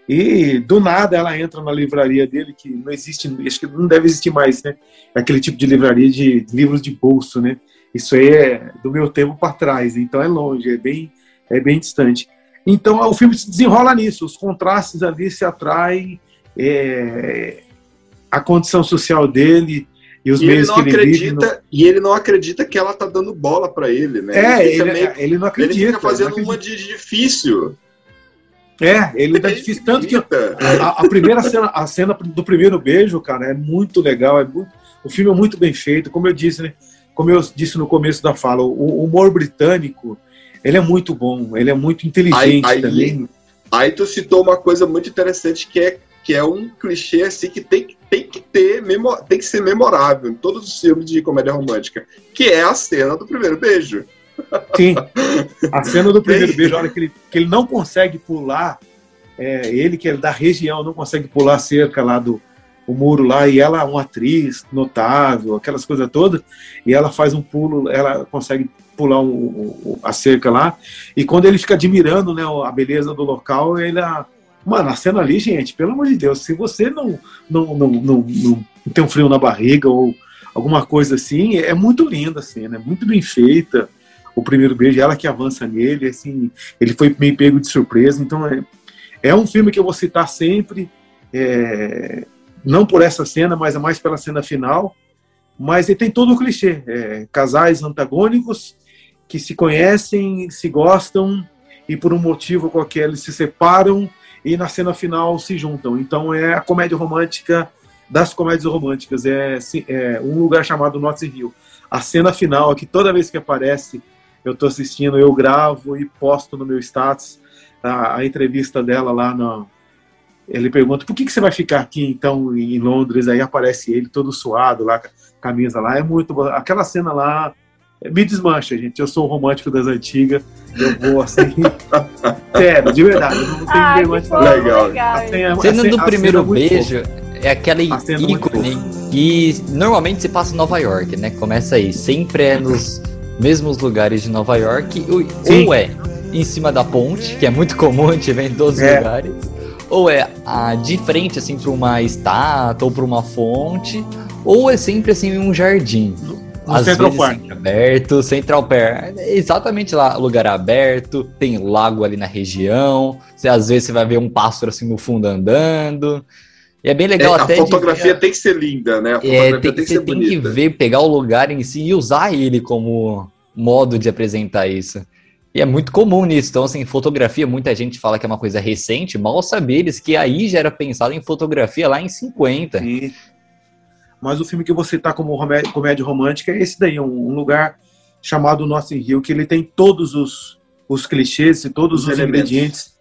E do nada ela entra na livraria dele, que não existe, acho que não deve existir mais, né? Aquele tipo de livraria de livros de bolso, né? Isso aí é do meu tempo para trás, então é longe, é bem, é bem distante. Então o filme se desenrola nisso, os contrastes ali se atraem, é, a condição social dele e os E ele meios não que ele vive. no- acredita, e ele não acredita que ela tá dando bola pra ele, né? É, fica ele, meio- ele não acredita. ele fica fazendo ele uma acredita. de difícil. É, ele tá difícil. Tanto que Acredita. a, a primeira cena, a cena do primeiro beijo, cara, é muito legal. É muito, o filme é muito bem feito. Como eu disse, né? Como eu disse no começo da fala, o, humor britânico, ele é muito bom. Ele é muito inteligente Aí- aí- também. Aí tu citou uma coisa muito interessante que é que é um clichê assim que tem, que- tem que ter tem que ser memorável em todos os filmes de comédia romântica, que é a cena do primeiro beijo. Sim. A cena do primeiro Bem- beijo, a hora que ele, que ele não consegue pular, é, ele que é da região, não consegue pular a cerca lá do o muro lá, e ela é uma atriz notável, aquelas coisas todas, e ela faz um pulo, ela consegue pular o- o- a cerca lá, e quando ele fica admirando né, a beleza do local, ele. a- Mano, a cena ali, gente, pelo amor de Deus, se você não, não, não, não, não tem um frio na barriga ou alguma coisa assim, é muito linda a cena, é muito bem feita. O primeiro beijo, ela que avança nele, assim, ele foi meio pego de surpresa, então é, é um filme que eu vou citar sempre, é, não por essa cena, mas é mais pela cena final, mas ele tem todo o clichê, é, casais antagônicos que se conhecem, se gostam e por um motivo qualquer eles se separam e na cena final se juntam, então é a comédia romântica das comédias românticas, é, é um lugar chamado Notting Hill. A cena final, é que toda vez que aparece eu tô assistindo, eu gravo e posto no meu status a, a entrevista dela lá. Ele pergunta por que, que você vai ficar aqui então em Londres? Aí aparece ele todo suado lá, camisa lá. É muito. Aquela cena lá me desmancha, gente. Eu sou um romântico das antigas. Eu vou assim. Sério, de verdade. Eu não tenho vergonha de falar. Legal. legal. A cena- a Cena cena- do a primeiro cena é beijo é aquele A cena é ícone que normalmente se passa em Nova York, né? Começa aí. Sempre é nos mesmos lugares de Nova York. Ou, Sim. ou é em cima da ponte, que é muito comum, a gente vê em todos os É. lugares. Ou é ah, de frente, assim, para uma estátua ou para uma fonte. Ou é sempre, assim, em um jardim. No Às Central vezes Park. aberto, Central Park. É Exatamente lá, lugar aberto, tem lago ali na região. Você, às vezes você vai ver um pássaro assim no fundo andando. E é bem É, legal a até de fotografia ver- tem que ser linda, né? A é, fotografia tem, tem, que- você ser tem que bonita. ver, pegar o lugar em si e usar ele como modo de apresentar isso. E é muito comum nisso. Então, assim, fotografia, muita gente fala que é uma coisa recente, mal saber eles que aí já era pensado em fotografia lá em 50. Sim. Mas o filme que vou citar como comédia romântica é esse daí, um, um lugar chamado Notting Hill, que ele tem todos os, os clichês e todos Os os, ingredientes,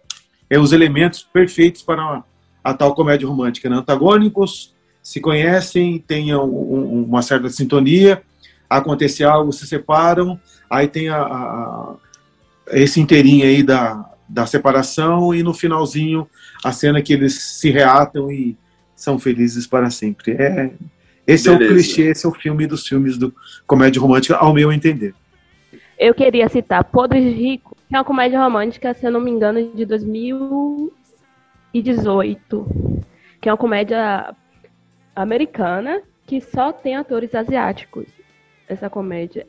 é, os elementos perfeitos para a, a tal comédia romântica. Né? Antagônicos, se conhecem, têm um- um- uma certa sintonia, acontecer algo, se separam, aí tem a- a- esse inteirinho aí da, da separação e no finalzinho a cena que eles se reatam e são felizes para sempre. É, esse é o Beleza. clichê, esse é o filme dos filmes do comédia romântica, ao meu entender. Eu queria citar Podres de Rico, que é uma comédia romântica, se eu não me engano, de 2018. Que é uma comédia americana que só tem atores asiáticos. Essa comédia.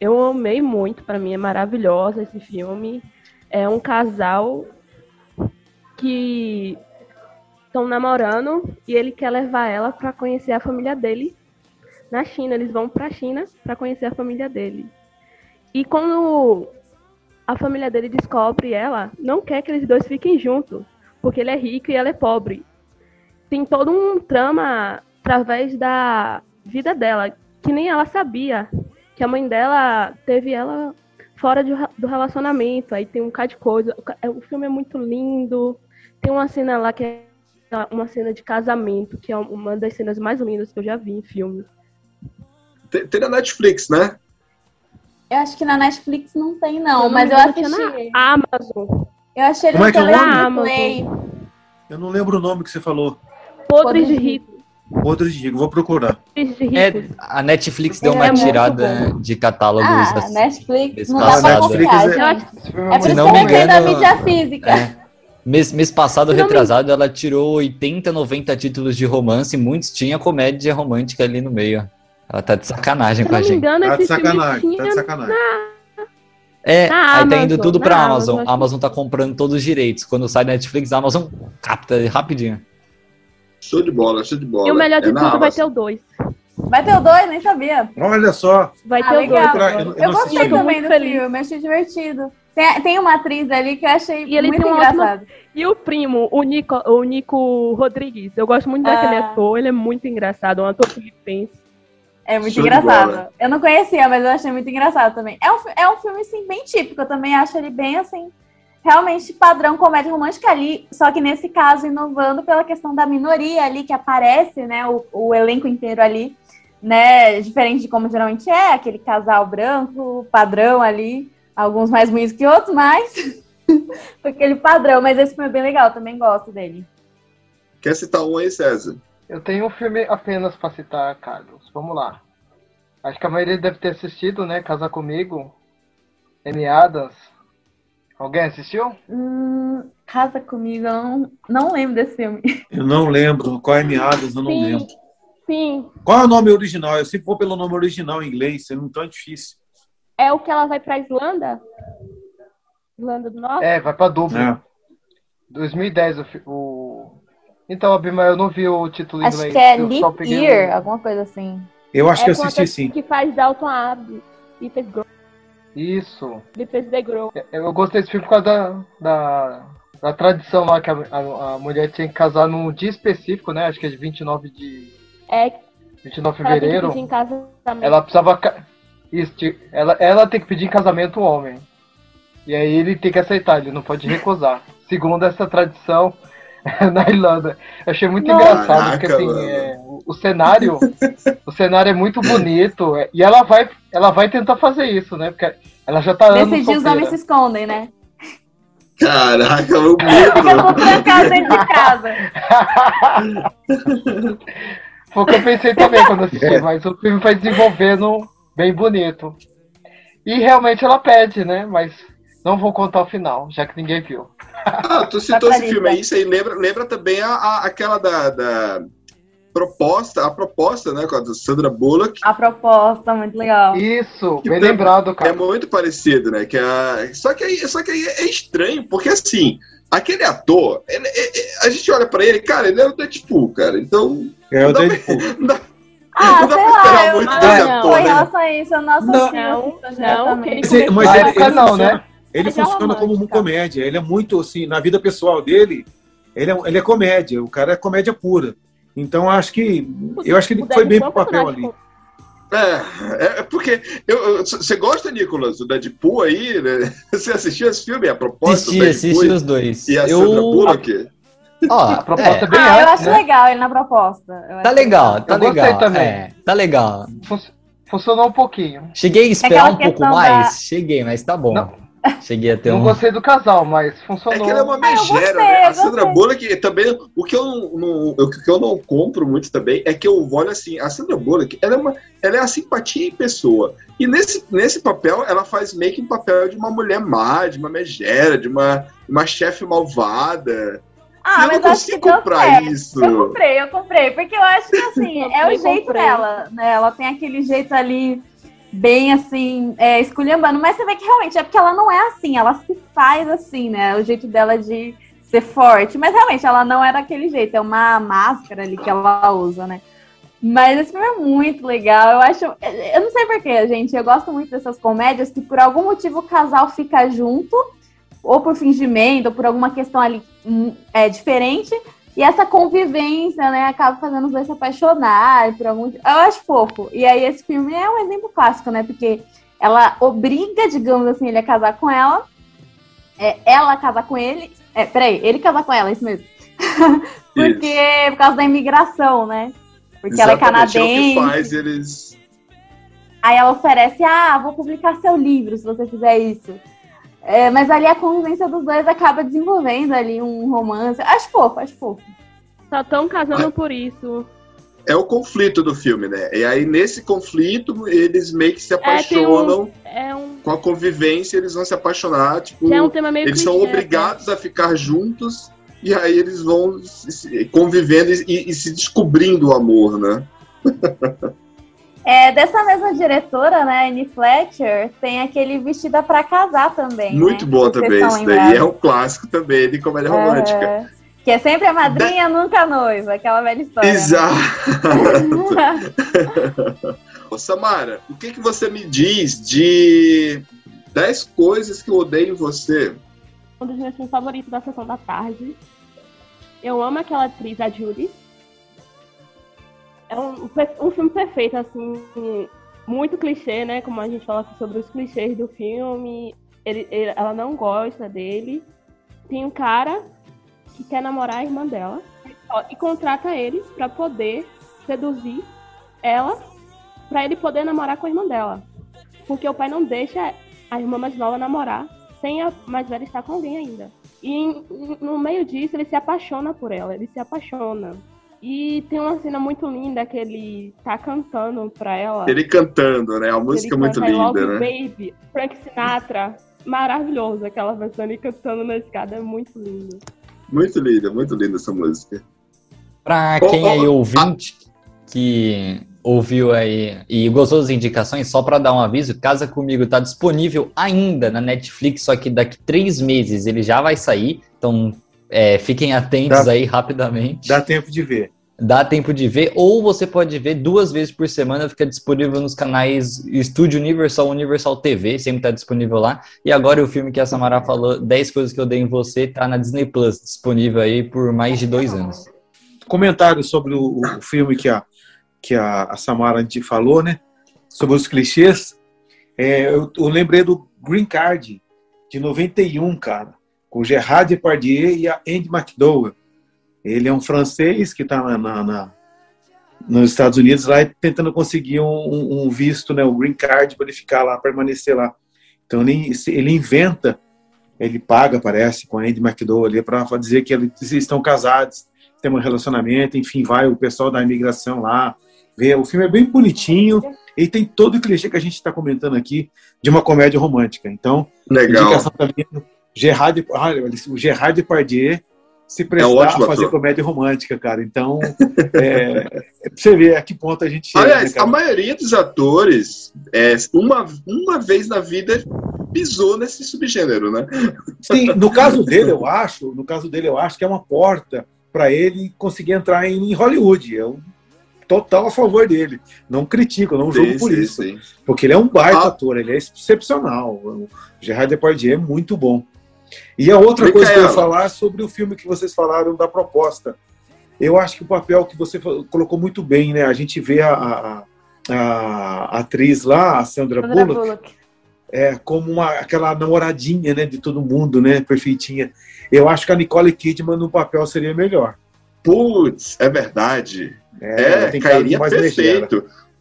Eu amei muito, pra mim é maravilhosa esse filme. É um casal que estão namorando e ele quer levar ela pra conhecer a família dele na China. Eles vão pra China pra conhecer a família dele. E quando a família dele descobre ela, não quer que eles dois fiquem juntos, porque ele é rico e ela é pobre. Tem todo um trama através da vida dela, que nem ela sabia, que a mãe dela teve ela fora de- do relacionamento, aí tem um bocado de coisa. É- O filme é muito lindo, tem uma cena lá que é uma cena de casamento, que é uma das cenas mais lindas que eu já vi em filme. Tem, tem na Netflix, né? Eu acho que na Netflix não tem, não, Se mas eu assisti. na Amazon. Eu achei ele Como é que é o nome? Play. Eu não lembro o nome que você falou. Podres de Podres rico. Outro de Rico, vou procurar. Podres É, a Netflix deu Ele uma é tirada de catálogos. Ah, assim. Netflix não dá pra Netflix confiar, é- Eu É por isso que me eu entrei na engano, mídia física. É. Mês, mês passado, não me- retrasado, ela tirou 80, 90 títulos de romance, muitos tinha comédia romântica ali no meio. Ela tá de sacanagem Se com a gente. engano, Tá de sacanagem, tá de sacanagem. É, Na aí tá indo Amazon, tudo pra Amazon, Amazon. A Amazon tá comprando todos os direitos. Quando sai Netflix, a Amazon capta rapidinho. Show de bola, show de bola. E o melhor de É na tudo vai ter Amazon. o 2. Vai ter o dois, nem sabia. Olha só, Vai Ah, ter o legal. 2. Eu- eu Eu, gostei também do feliz. filme, achei divertido. Tem, tem uma atriz ali que eu achei E ele muito engraçado. E o primo, o Nico, o Nico Rodrigues. Eu gosto muito daquele Ah. ator, ele é muito engraçado, um ator filipense. É muito Show engraçado. Eu não conhecia, mas eu achei muito engraçado também. É um, é um filme, assim, bem típico. Eu também acho ele bem, assim, realmente padrão comédia romântica ali. Só que nesse caso, inovando pela questão da minoria ali que aparece, né? O, o elenco inteiro ali, né? Diferente de como geralmente é, aquele casal branco, padrão ali. Alguns mais ruins que outros, mas... aquele padrão. Mas esse filme é bem legal, eu também gosto dele. Quer citar um aí, César? Eu tenho um filme apenas pra citar, Carlos. Vamos lá. Acho que a maioria deve ter assistido, né? Casar Comigo. Amy Adams. Alguém assistiu? Hum, casa comigo, eu não, não lembro desse filme. eu não lembro. Qual é Meadas, eu não Sim. lembro. Sim, Qual é o nome original? Eu sempre vou pelo nome original em inglês, é muito tão difícil. É o que ela vai pra Islândia? Islândia do Norte? É, vai pra Dublin. É. 2010 o, o... Então, Abima, eu não vi o título em Acho inglês. que é Leap Year, o- alguma coisa assim. Eu acho é que eu assisti sim. que faz Dalton Abbey e fez Grow. Isso. Ele fez The Grow. Eu gostei desse filme por causa da, da, da tradição lá, que a, a, a mulher tinha que casar num dia específico, né? Acho que é de 29 de, É, 29 de fevereiro. Ela precisava. Ti- ela, ela tem que pedir em casamento o homem. E aí ele tem que aceitar, ele não pode recusar. Segundo essa tradição na Irlanda. Eu achei muito Nossa. engraçado, porque assim, é, o, o cenário. o cenário é muito bonito. é, e ela vai, ela vai tentar fazer isso, né? Porque ela já tá Nesse dia os homens se escondem, né? Caraca, o Eu vou medo. trancar dentro de casa. Foi o que eu pensei também quando assisti, mas o filme vai desenvolvendo bem bonito. E realmente ela pede, né? Mas não vou contar o final, já que ninguém viu. Ah, tu citou esse filme aí, isso aí lembra, lembra também a, a- aquela da, da proposta, a proposta, né, com a da Sandra Bullock. A proposta, muito legal. Isso, Que bem tem- lembrado, É cara. muito parecido, né? Que a... só, que aí, só que aí é estranho, porque assim, aquele ator, ele- é- é- a gente olha pra ele, cara, ele é o Deadpool, cara. Então, É o Deadpool. Ah, não dá sei pra esperar lá, eu, muito ah, desse não, ator, foi em né? relação a isso, eu não associo Não, não, Mas ele, mas ele, ele não, funciona, né? ele é funciona como uma romântica. comédia. Ele é muito assim, na vida pessoal dele, ele é, ele é comédia. O cara é comédia pura. Então eu acho que eu acho que ele O foi bem pro é um papel ali. personagem É, é porque você gosta, Nicolas, do Deadpool aí, né? Você assistiu esse filme, a proposta Assisti, assisti os dois. e a eu... Sandra Bullock? Ó, A proposta é, é, bem Ah, eu acho né? legal ele na proposta. Eu tá acho legal, tá Eu gostei legal. também. É, tá legal. Fun- funcionou um pouquinho. Cheguei a esperar Aquela um pouco questão mais? da- Cheguei, mas tá bom. Não. Cheguei a ter Não um. gostei do casal, mas É funcionou. que ela é uma Ah, eu megera, gostei, né? A Sandra. Bullock também. O que eu não, não- o que eu não compro muito também é que eu olho assim, a Sandra Bullock, ela é uma, ela é a simpatia em pessoa. E nesse, nesse papel, ela faz meio que um papel de uma mulher má, de uma megera, de uma, uma chefe malvada. Ah, eu mas não acho que consigo comprar certo. isso. Eu comprei, eu comprei, porque eu acho que assim, é o jeito comprei. dela, né? Ela tem aquele jeito ali bem assim, é, esculhambando, mas você vê que realmente é porque ela não é assim, ela se faz assim, né? O jeito dela de ser forte, mas realmente ela não é daquele jeito, é uma máscara ali que ela usa, né? Mas esse filme é muito legal. Eu acho. Eu não sei porquê, gente. Eu gosto muito dessas comédias que, por algum motivo, o casal fica junto, ou por fingimento, ou por alguma questão ali hum, é, diferente. E essa convivência, né, acaba fazendo os dois se apaixonarem por algum. Eu acho fofo. E aí, esse filme é um exemplo clássico, né? Porque ela obriga, digamos assim, ele a casar com ela, é, ela casar com ele. É, peraí, ele casar com ela, é isso mesmo. Porque por causa da imigração, né? Porque ela é Exatamente, É o canadense. que faz eles. Aí ela oferece, ah, vou publicar seu livro se você fizer isso. É, mas ali a convivência dos dois acaba desenvolvendo ali um romance. Acho fofo, acho fofo. Só estão casando por isso. É o conflito do filme, né? E aí, nesse conflito, eles meio que se um- apaixonam É um, com a convivência, eles vão se apaixonar. Tipo, é um tema meio eles são obrigados a ficar juntos e aí eles vão se- se- convivendo e, e- e se descobrindo o amor, né? É, dessa mesma diretora, né, Annie Fletcher, tem aquele Vestida pra Casar também. Muito né? bom também. Isso daí é um clássico também de comédia romântica. É, que é sempre a madrinha, nunca a noiva, aquela velha história. né? Exato. Ô, Samara, o que, que você me diz de 10 coisas que eu odeio em você? um dos meus filmes favoritos da sessão da tarde. Eu amo aquela atriz, a Judy. É um, um filme perfeito, assim, muito clichê, né? Como a gente fala sobre os clichês do filme. Ele- ele- ela não gosta dele. Tem um cara que quer namorar a irmã dela e contrata ele pra poder seduzir ela, pra ele poder namorar com a irmã dela. Porque o pai não deixa a irmã mais nova namorar sem a mais velha estar com alguém ainda. E no meio disso, ele se apaixona por ela, ele se apaixona. E tem uma cena muito linda que ele tá cantando pra ela. Ele cantando, né? A música é Ele muito canta I Love linda, né? Baby, Frank Sinatra. Maravilhoso aquela versão ele cantando na escada, é muito lindo. Muito linda, muito linda essa música. Pra quem ô, aí ouvinte que ouviu aí e gostou das indicações, só pra dar um aviso, Casa Comigo tá disponível ainda na Netflix, só que daqui três meses ele já vai sair, então é, fiquem atentos Dá- aí rapidamente. Dá tempo de ver. Dá tempo de ver, ou você pode ver duas vezes por semana, fica disponível nos canais Estúdio Universal, Universal TV, sempre tá disponível lá. E agora o filme que a Samara falou, 10 coisas que eu dei em você, tá na Disney Plus, disponível aí por mais de dois anos. Comentário sobre o, o filme que a, que a, a Samara te falou, né? Sobre os clichês. É, eu, eu lembrei do Green Card, de 91, cara, com Gerard Depardieu e a Andy McDowell. Ele é um francês que está na, na- na- nos Estados Unidos lá tentando conseguir um, um visto, né, o Green Card, para ele ficar lá, permanecer lá. Então ele, ele inventa, ele paga, parece, com a Andy McDowell ali, para dizer que eles estão casados, tem um relacionamento, enfim, vai o pessoal da imigração lá, vê. O filme é bem bonitinho e tem todo o clichê que a gente está comentando aqui de uma comédia romântica. Então, Legal. indicação também, Gerard, olha, o Gerard Depardieu se prestar É a fazer ator. comédia romântica, cara. Então, é, é pra você ver a que ponto a gente chega. Aliás, né, a maioria dos atores, é, uma, uma vez na vida, pisou nesse subgênero, né? Sim, no caso dele, eu acho, no caso dele, eu acho que é uma porta para ele conseguir entrar em Hollywood. Eu total a favor dele. Não critico, não julgo Sim, por sim, isso. sim. Porque ele é um baita Ah. ator, ele é excepcional. O Gerard Depardieu é muito bom. E a outra coisa que eu ia falar é sobre o filme que vocês falaram da proposta. Eu acho que o papel que você colocou muito bem, né? A gente vê a, a- a atriz lá, a Sandra, Sandra Bullock, Bullock. é, como uma, aquela namoradinha né, de todo mundo, né? Perfeitinha. Eu acho que a Nicole Kidman no papel seria melhor. Putz, é verdade. É, de cairia mais megera.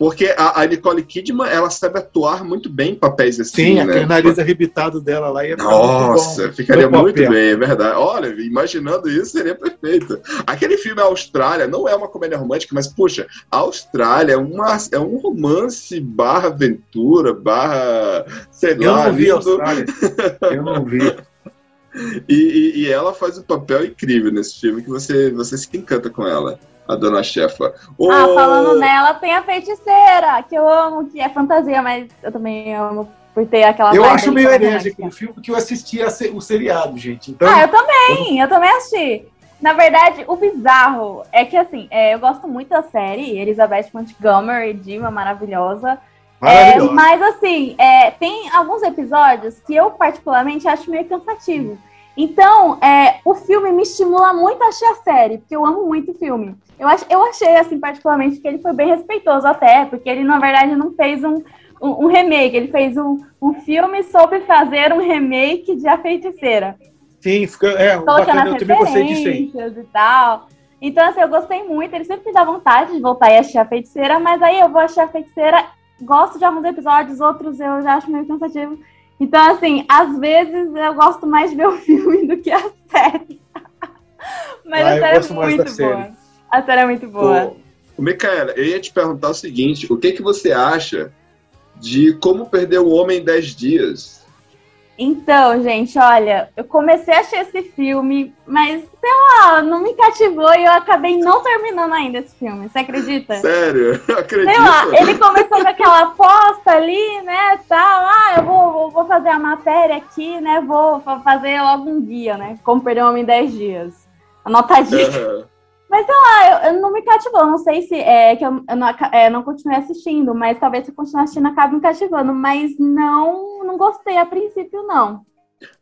Porque a, a Nicole Kidman, ela sabe atuar muito bem em papéis assim, Sim, né? aquele nariz arrebitado dela lá ia muito Nossa, bom ficaria muito papel. bem, é verdade. Olha, imaginando isso, seria perfeito. Aquele filme Austrália não é uma comédia romântica, mas, puxa, Austrália é, uma, é um romance barra aventura, barra, sei Eu lá, não vi lindo. Austrália. Eu não vi. E, e- e ela faz um papel incrível nesse filme que você, você se encanta com ela, a dona chefa. Ô, Ah, falando nela, tem a feiticeira, que eu amo, que é fantasia, mas eu também amo por ter aquela Eu acho meio herege aquele filme porque eu assisti a se- o seriado, gente. Então, Ah, eu também, eu também assisti. Na verdade, o bizarro é que, assim, é, eu gosto muito da série, Elizabeth Montgomery, Dima, maravilhosa. É, maravilhoso. mas, assim, é, tem alguns episódios que eu, particularmente, acho meio cansativo. Então, é, o filme me estimula muito a assistir a série, porque eu amo muito o filme. Eu, ach, eu achei, assim, particularmente, que ele foi bem respeitoso até, porque ele, na verdade, não fez um, um, um remake, ele fez um, um filme sobre fazer um remake de A Feiticeira Sim, fica, é, bacana, eu também gostei disso aí. e tal. Então, assim, eu gostei muito. Ele sempre me dá vontade de voltar e assistir a feiticeira, mas aí eu vou assistir a feiticeira, gosto de alguns episódios, outros eu já acho meio cansativo. Então, assim, às vezes eu gosto mais de ver o filme do que a série. mas Ah, a série é muito boa. série. A série é muito boa. Ô, Micaela, eu ia te perguntar o seguinte: o que, que você acha de como perder o homem em 10 dias? Então, gente, olha, eu comecei a assistir esse filme, mas, sei lá, não me cativou e eu acabei não terminando ainda esse filme. Você acredita? Sério? Acredito. Sei lá, ele começou com aquela aposta ali, né, tal, ah, eu vou, vou- fazer a matéria aqui, né, vou fa- fazer logo um guia, né, como perder um homem em 10 dias. Anotadinho. Aham. Ah, eu, eu não me cativou, não sei se é que eu, eu não, é, não continuei assistindo, mas talvez se eu continuar assistindo acabe me cativando, mas não, não gostei a princípio, não.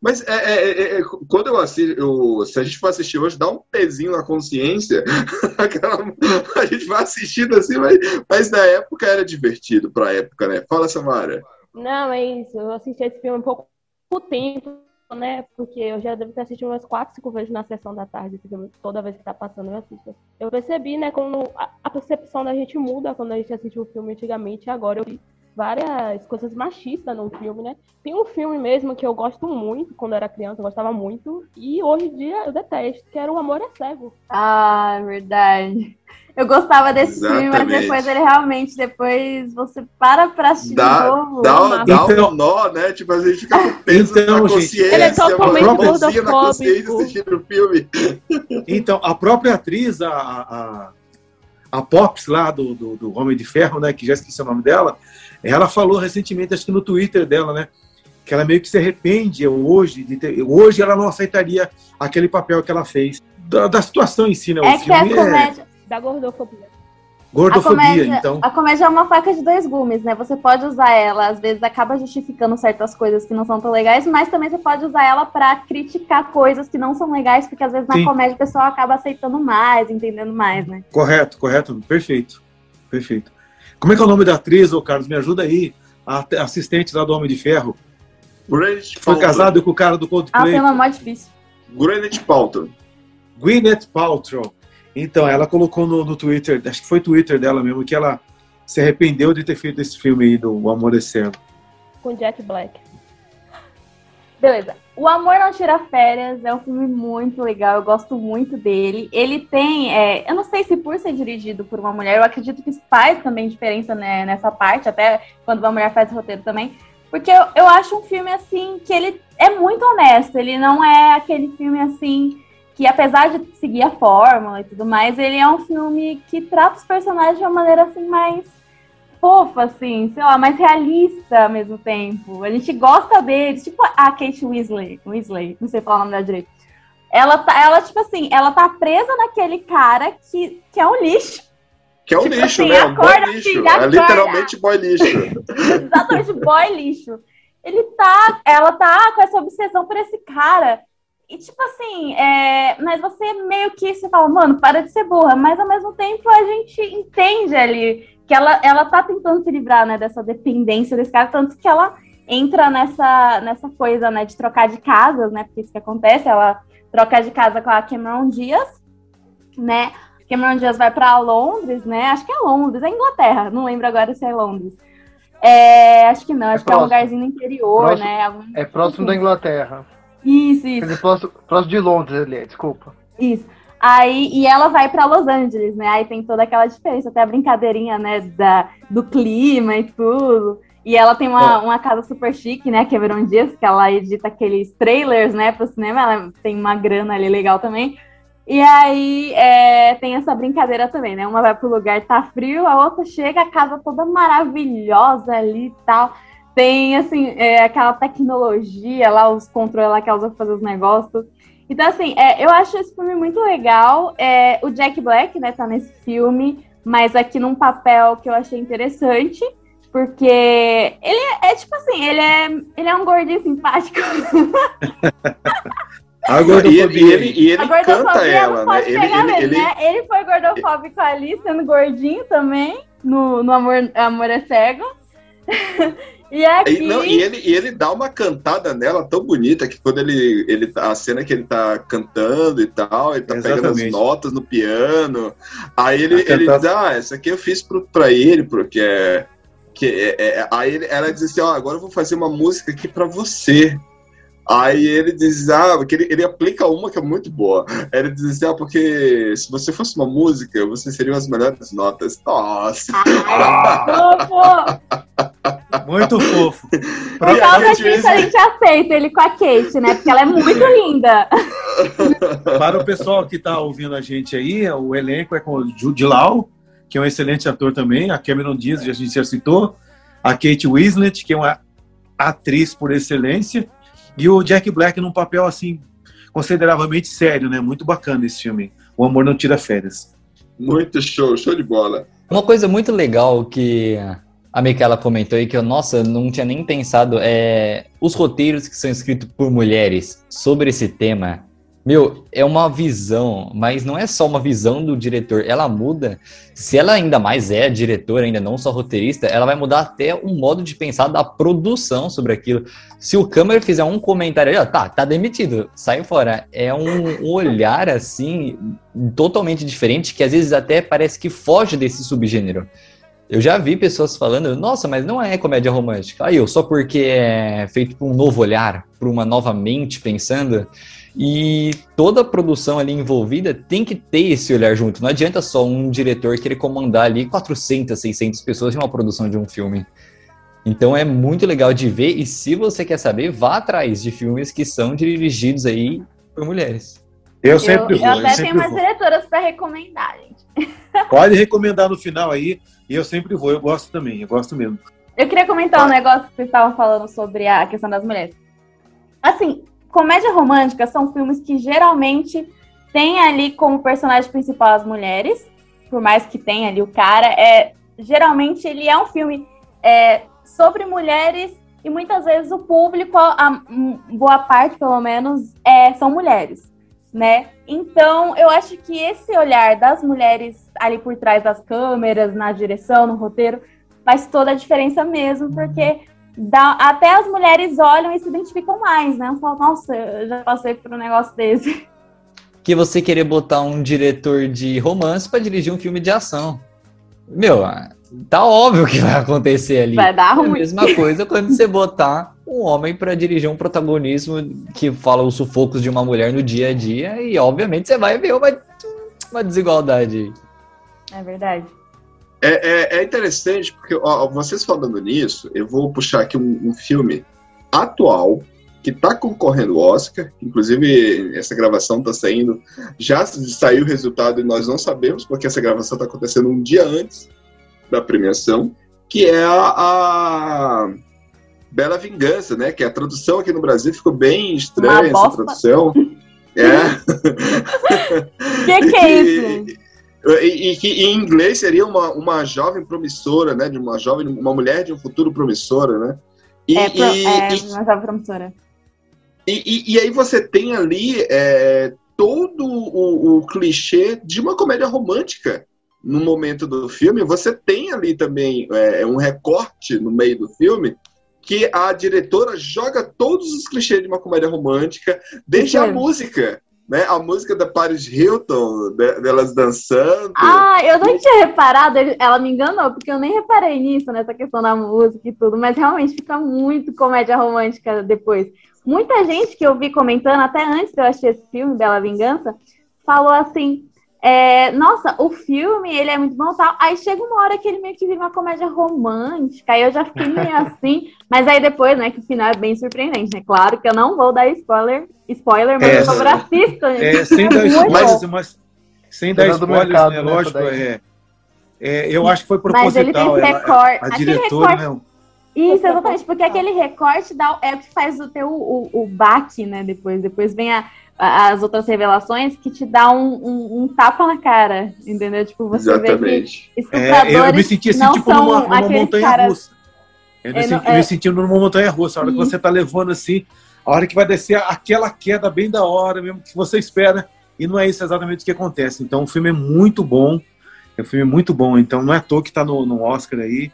Mas é, é, é, é, quando eu assisto, eu- se a gente for assistir hoje, dá um pezinho na consciência. A gente vai assistindo assim, mas, mas na época era divertido pra época, né? Fala, Samara. Não, é isso. Eu assisti esse filme um pouco tempo, né? Porque eu já devo ter assistido umas 4, 5 vezes na sessão da tarde. Toda vez que tá passando, eu assisto. Eu percebi, né, como a, percepção da gente muda quando a gente assistiu o filme antigamente agora eu vi várias coisas machistas no filme, né? Tem um filme mesmo que eu gosto muito, quando era criança, eu gostava muito, e hoje em dia eu detesto, que era O Amor é Cego. Ah, é verdade. Eu gostava desse filme, mas Exatamente. depois ele realmente, depois você para pra assistir de Dá, novo. dá, uma- dá Então- um nó, né? Tipo, a gente fica com peso Então, na gente, consciência, ele é totalmente gordofóbico. assistindo o filme. Então, a própria atriz, a, a, a Pops lá do, do, do Homem de Ferro, né, que já esqueci o nome dela, ela falou recentemente, acho que no Twitter dela, né, que ela meio que se arrepende hoje de ter, hoje ela não aceitaria aquele papel que ela fez da, da situação em si, né? O É que a filme comédia, Da gordofobia. a, gordofobia, comédia, então. a comédia é uma faca de dois gumes, né? Você pode usar ela, às vezes acaba justificando certas coisas que não são tão legais, mas também você pode usar ela pra criticar coisas que não são legais, porque às vezes na Sim. comédia o pessoal acaba aceitando mais, entendendo mais, né? Correto, correto, perfeito, perfeito. Como é que é o nome da atriz, ô Carlos? Me ajuda aí, a a assistente lá do Homem de Ferro. Gwyneth Foi Paltrow. casado com o cara do Ah, Coldplay. tem uma mó difícil. Gwyneth Paltrow. Gwyneth Paltrow. Então, ela colocou no, no Twitter, acho que foi Twitter dela mesmo, que ela se arrependeu de ter feito esse filme aí do O Amor é Cego. Com Jack Black. Beleza. O Amor Não Tira Férias é um filme muito legal, eu gosto muito dele. Ele tem, é, eu não sei se por ser dirigido por uma mulher, eu acredito que faz também diferença né, nessa parte, até quando uma mulher faz roteiro também. Porque eu, eu acho um filme assim que ele é muito honesto, ele não é aquele filme assim que apesar de seguir a fórmula e tudo mais, ele é um filme que trata os personagens de uma maneira assim mais fofa, assim, sei lá, mais realista ao mesmo tempo. A gente gosta deles, tipo a Kate Weasley, Weasley, não sei falar o nome dela direito. Ela tá, ela, tipo assim, ela tá presa naquele cara que, que é um lixo. Que é um Tipo lixo, assim, né? Um boy acorda, lixo. É acorda. literalmente boy lixo. Exatamente, boy lixo. Ele tá, ela tá com essa obsessão por esse cara. E tipo assim, é, mas você meio que se fala, mano, para de ser burra, mas ao mesmo tempo a gente entende ali que ela, ela tá tentando se livrar, né, dessa dependência desse cara, tanto que ela entra nessa, nessa coisa, né, de trocar de casas, né, porque isso que acontece, ela troca de casa com a Cameron Diaz, né, Cameron Diaz vai pra Londres, né? Acho que é Londres, é Inglaterra, não lembro agora se é Londres. É, acho que não, acho que é um lugarzinho no interior, Próximo- né? Algum- É próximo da Inglaterra. Isso, isso. dizer, próximo, próximo de Londres ali, desculpa. Isso. Aí, e ela vai pra Los Angeles, né? Aí tem toda aquela diferença, até a brincadeirinha, né, da, do clima e tudo. E ela tem uma, uma casa super chique, né, Cameron Diaz, que ela edita aqueles trailers, né, pro cinema. Ela tem uma grana ali legal também. E aí é, tem essa brincadeira também, né? Uma vai pro lugar, tá frio, a outra chega, a casa toda maravilhosa ali e tal. Tem, assim, é, aquela tecnologia lá, os controles lá que ela usa pra fazer os negócios. Então, assim, é, eu acho esse filme muito legal. É, o Jack Black, né, tá nesse filme, mas aqui num papel que eu achei interessante, porque ele é, é tipo assim, ele é, ele é um gordinho simpático. A E gordofobia. ele, e ele, e ele a canta ela, não né? pode Ele, pegar ele, ele, né? Ele foi gordofóbico ali, sendo gordinho também, no, no Amor, Amor é Cego. e aqui... E, não, e, ele, e ele dá uma cantada nela tão bonita que quando ele, ele tá- a cena que ele tá cantando e tal, ele tá pegando as Exatamente. notas no piano, aí ele, ele diz, ah, essa aqui eu fiz pro, pra ele, porque é, que é, é- aí ele- ela diz assim, ó, agora eu vou fazer uma música aqui pra você. Aí ele diz, ah, porque ele, ele aplica uma que é muito boa. Ele diz assim, ah, porque se você fosse uma música, você seria as melhores notas. Nossa! Fofo! Muito fofo. Por E causa aí, disso, a gente aceita ele com a Kate, né? Porque ela é muito linda. Para o pessoal que está ouvindo a gente aí, o elenco é com o Jude Law, que é um excelente ator também, a Cameron Diaz, a gente já citou, a Kate Winslet, que é uma atriz por excelência, e o Jack Black num papel assim consideravelmente sério, né? Muito bacana esse filme. O Amor Não Tira Férias. Muito show, show de bola. Uma coisa muito legal que a Micaela comentou aí, que eu, nossa, não tinha nem pensado, é os roteiros que são escritos por mulheres sobre esse tema. Meu, é uma visão, mas não é só uma visão do diretor, ela muda. Se ela ainda mais é diretora, ainda não só roteirista, ela vai mudar até o modo de pensar da produção sobre aquilo. Se o câmera fizer um comentário, ó, tá, tá demitido, sai fora. É um olhar assim totalmente diferente que às vezes até parece que foge desse subgênero. Eu já vi pessoas falando, nossa, mas não é comédia romântica. Aí, eu só porque é feito por um novo olhar, por uma nova mente pensando. E toda a produção ali envolvida tem que ter esse olhar junto. Não adianta só um diretor querer comandar ali 400, 600 pessoas de uma produção de um filme. Então é muito legal de ver. E se você quer saber, vá atrás de filmes que são dirigidos aí por mulheres. Eu Eu, sempre eu vou, eu até tenho sempre umas vou. diretoras para recomendar, gente. Pode recomendar no final aí, e eu sempre vou, eu gosto também, eu gosto mesmo. Eu queria comentar um negócio que vocês estavam falando sobre a questão das mulheres. Assim, comédia romântica são filmes que geralmente têm ali como personagem principal as mulheres, por mais que tenha ali o cara. É, geralmente ele é um filme é, sobre mulheres e muitas vezes o público, a, a boa parte pelo menos, é, são mulheres. Né? Então, eu acho que esse olhar das mulheres ali por trás das câmeras, na direção, no roteiro, faz toda a diferença mesmo, porque dá, até as mulheres olham e se identificam mais, né? Falam, nossa, eu já passei por um negócio desse. Que você querer botar um diretor de romance pra dirigir um filme de ação. Meu, tá óbvio que vai acontecer ali. Vai dar É a ruim. mesma coisa quando você botar um homem pra dirigir um protagonismo que fala os sufocos de uma mulher no dia a dia e obviamente você vai ver uma, uma desigualdade. É verdade. É, é, é interessante, porque ó, vocês falando nisso, eu vou puxar aqui um, um filme atual que está concorrendo ao Oscar. Inclusive, essa gravação está saindo. Já saiu o resultado e nós não sabemos, porque essa gravação está acontecendo um dia antes da premiação, que é a, a Bela Vingança, né? Que a tradução aqui no Brasil ficou bem estranha, essa tradução. É. O que, que é isso? E, e que em inglês seria uma, uma jovem promissora, né? De uma jovem, uma mulher de um futuro promissora, né? E, É, pro, e, é uma jovem promissora. e- e- e aí você tem ali é, todo o, o clichê de uma comédia romântica no momento do filme. Você tem ali também é, um recorte no meio do filme que a diretora joga todos os clichês de uma comédia romântica, desde a música. né? A música da Paris Hilton, de- delas dançando. Ah, eu não tinha reparado, ela me enganou, porque eu nem reparei nisso, nessa questão da música e tudo, mas realmente fica muito comédia romântica depois. Muita gente que eu vi comentando, até antes de eu assistir esse filme, Bela Vingança, falou assim, é, nossa, o filme, ele é muito bom tal, aí chega uma hora que ele meio que vira uma comédia romântica, aí eu já fiquei meio assim, mas aí depois, né, que o final é bem surpreendente, né, claro que eu não vou dar spoiler, spoiler, mas É, eu favor assistam, gente. É, sem dar bom. mas sem dar spoilers, mercado, né? né, Lógico, é, é, eu acho que foi Mas ele tem proposital. esse ela- recorte, a aquele diretora, recorte né? Isso, exatamente, porque aquele recorte dá, é o que faz o teu o, o baque, né? Depois, depois vem a- as outras revelações que te dá um, um- um tapa na cara, entendeu? Tipo, você vê que Exatamente. É, eu me senti assim, não tipo, são numa, numa aqueles montanha caras- russa. Eu me, É, senti, é- me sentindo numa montanha russa. A hora que Isso. você tá levando assim, a hora que vai descer aquela queda bem da hora mesmo que você espera. E não é isso exatamente o que acontece. Então o filme é muito bom. É um filme muito bom. Então não é à toa que tá no, no Oscar aí.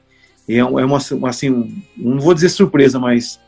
E é, é uma, uma, assim, um- não vou dizer surpresa, mas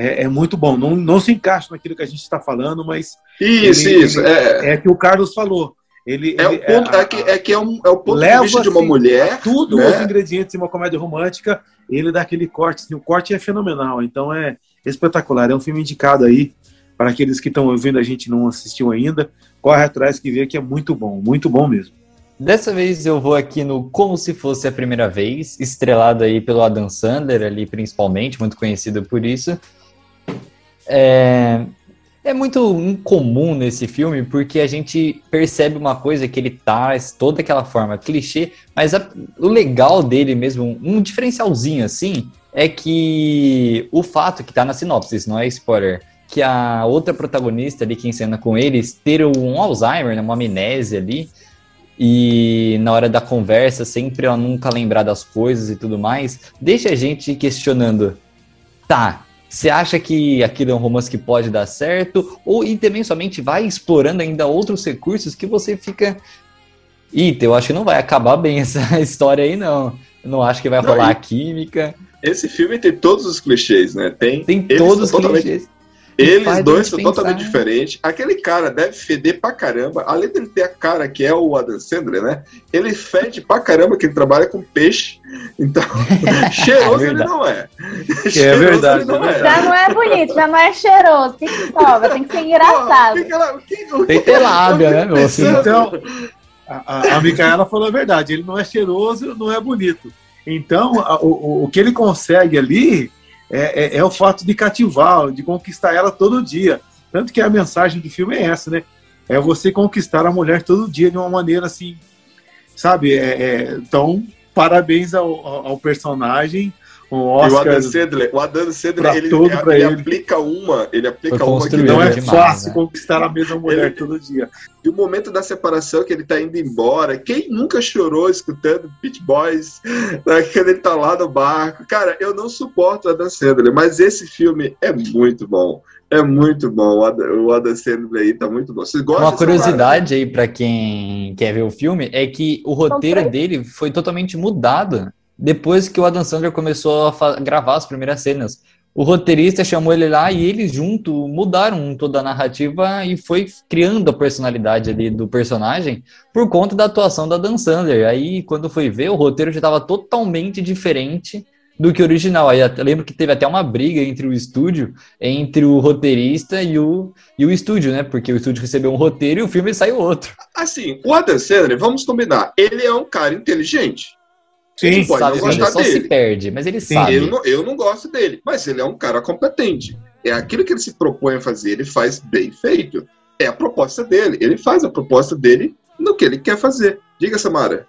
é, é muito bom. Não, não se encaixa naquilo que a gente está falando, mas Isso, Ele- isso. ele- É, é que o Carlos falou. Ele, é, o ele- ponto, a- é, que, é que é, um, é o ponto de leva, vista de uma assim, mulher. tudo né? os ingredientes de uma comédia romântica, ele dá aquele corte. assim, o corte é fenomenal, então é espetacular. É um filme indicado aí para aqueles que estão ouvindo a gente não assistiu ainda. Corre atrás que vê que é muito bom, muito bom mesmo. Dessa vez eu vou aqui no Como Se Fosse a Primeira Vez, estrelado aí pelo Adam Sandler ali principalmente, muito conhecido por isso. É, é muito incomum nesse filme porque a gente percebe uma coisa que ele traz toda aquela forma clichê, mas a- o legal dele mesmo, um diferencialzinho assim, é que o fato que tá na sinopse, não é spoiler, que a outra protagonista ali que encena com eles ter um Alzheimer, né, uma amnésia ali, e na hora da conversa, sempre ela nunca lembrar das coisas e tudo mais, deixa a gente questionando, tá, você acha que aquilo é um romance que pode dar certo? Ou e também somente vai explorando ainda outros recursos que você fica. Eita, eu acho que não vai acabar bem essa história aí, não. Eu não acho que vai Não, rolar e- a química. Esse filme tem todos os clichês, né? Tem, Tem todos os totalmente- clichês. Eles dois são pensar. totalmente diferentes. Aquele cara deve feder pra caramba. Além dele ter a cara que é o Adam Sandler, né? Ele fede pra caramba que ele trabalha com peixe. Então, cheiroso ele verdade. não é. É verdade, ele não é é. Já não é bonito, já não é cheiroso. O que, que sobra? Tem que ser Pô, engraçado. que ela- que- o Tem que- ter lábia, né, meu? Assim, Então, a, a, a Micaela falou a verdade. Ele não é cheiroso, não é bonito. Então, a- o- o que ele consegue ali é, é- é o fato de cativar, de conquistar ela todo dia. Tanto que a mensagem do filme é essa, né? É você conquistar a mulher todo dia de uma maneira assim, sabe? É- é- então, parabéns ao, ao- ao personagem. O E o Oscar Adam Sandler, o Adam Sandler, ele, ele ele. aplica uma, ele aplica uma que não é demais, fácil né? conquistar a mesma mulher Ele- todo dia. E o momento da separação que ele tá indo embora. Quem nunca chorou escutando Pit Boys né, quando ele tá lá no barco? Cara, eu não suporto o Adam Sandler, mas esse filme é muito bom. É muito bom. O Adam, Sandler aí tá muito bom. Vocês gostam Uma curiosidade aí pra quem quer ver o filme é que o roteiro dele foi totalmente mudado depois que o Adam Sandler começou a gravar as primeiras cenas. O roteirista chamou ele lá e eles junto mudaram toda a narrativa e foi criando a personalidade ali do personagem por conta da atuação da Dan Sandler. Aí quando foi ver, o roteiro já estava totalmente diferente do que o original. Aí lembro que teve até uma briga entre o estúdio, entre o roteirista e o, e o estúdio, né? Porque o estúdio recebeu um roteiro e o filme saiu outro. Assim, o Adam Sandler, vamos combinar, ele é um cara inteligente. Sim, Pode sabe, não mas ele gostar só se dele. perde, mas ele Sim, sabe. Eu não, eu não gosto dele, mas ele é um cara competente. É aquilo que ele se propõe a fazer, ele faz bem feito. É a proposta dele. Ele faz a proposta dele no que ele quer fazer. Diga, Samara.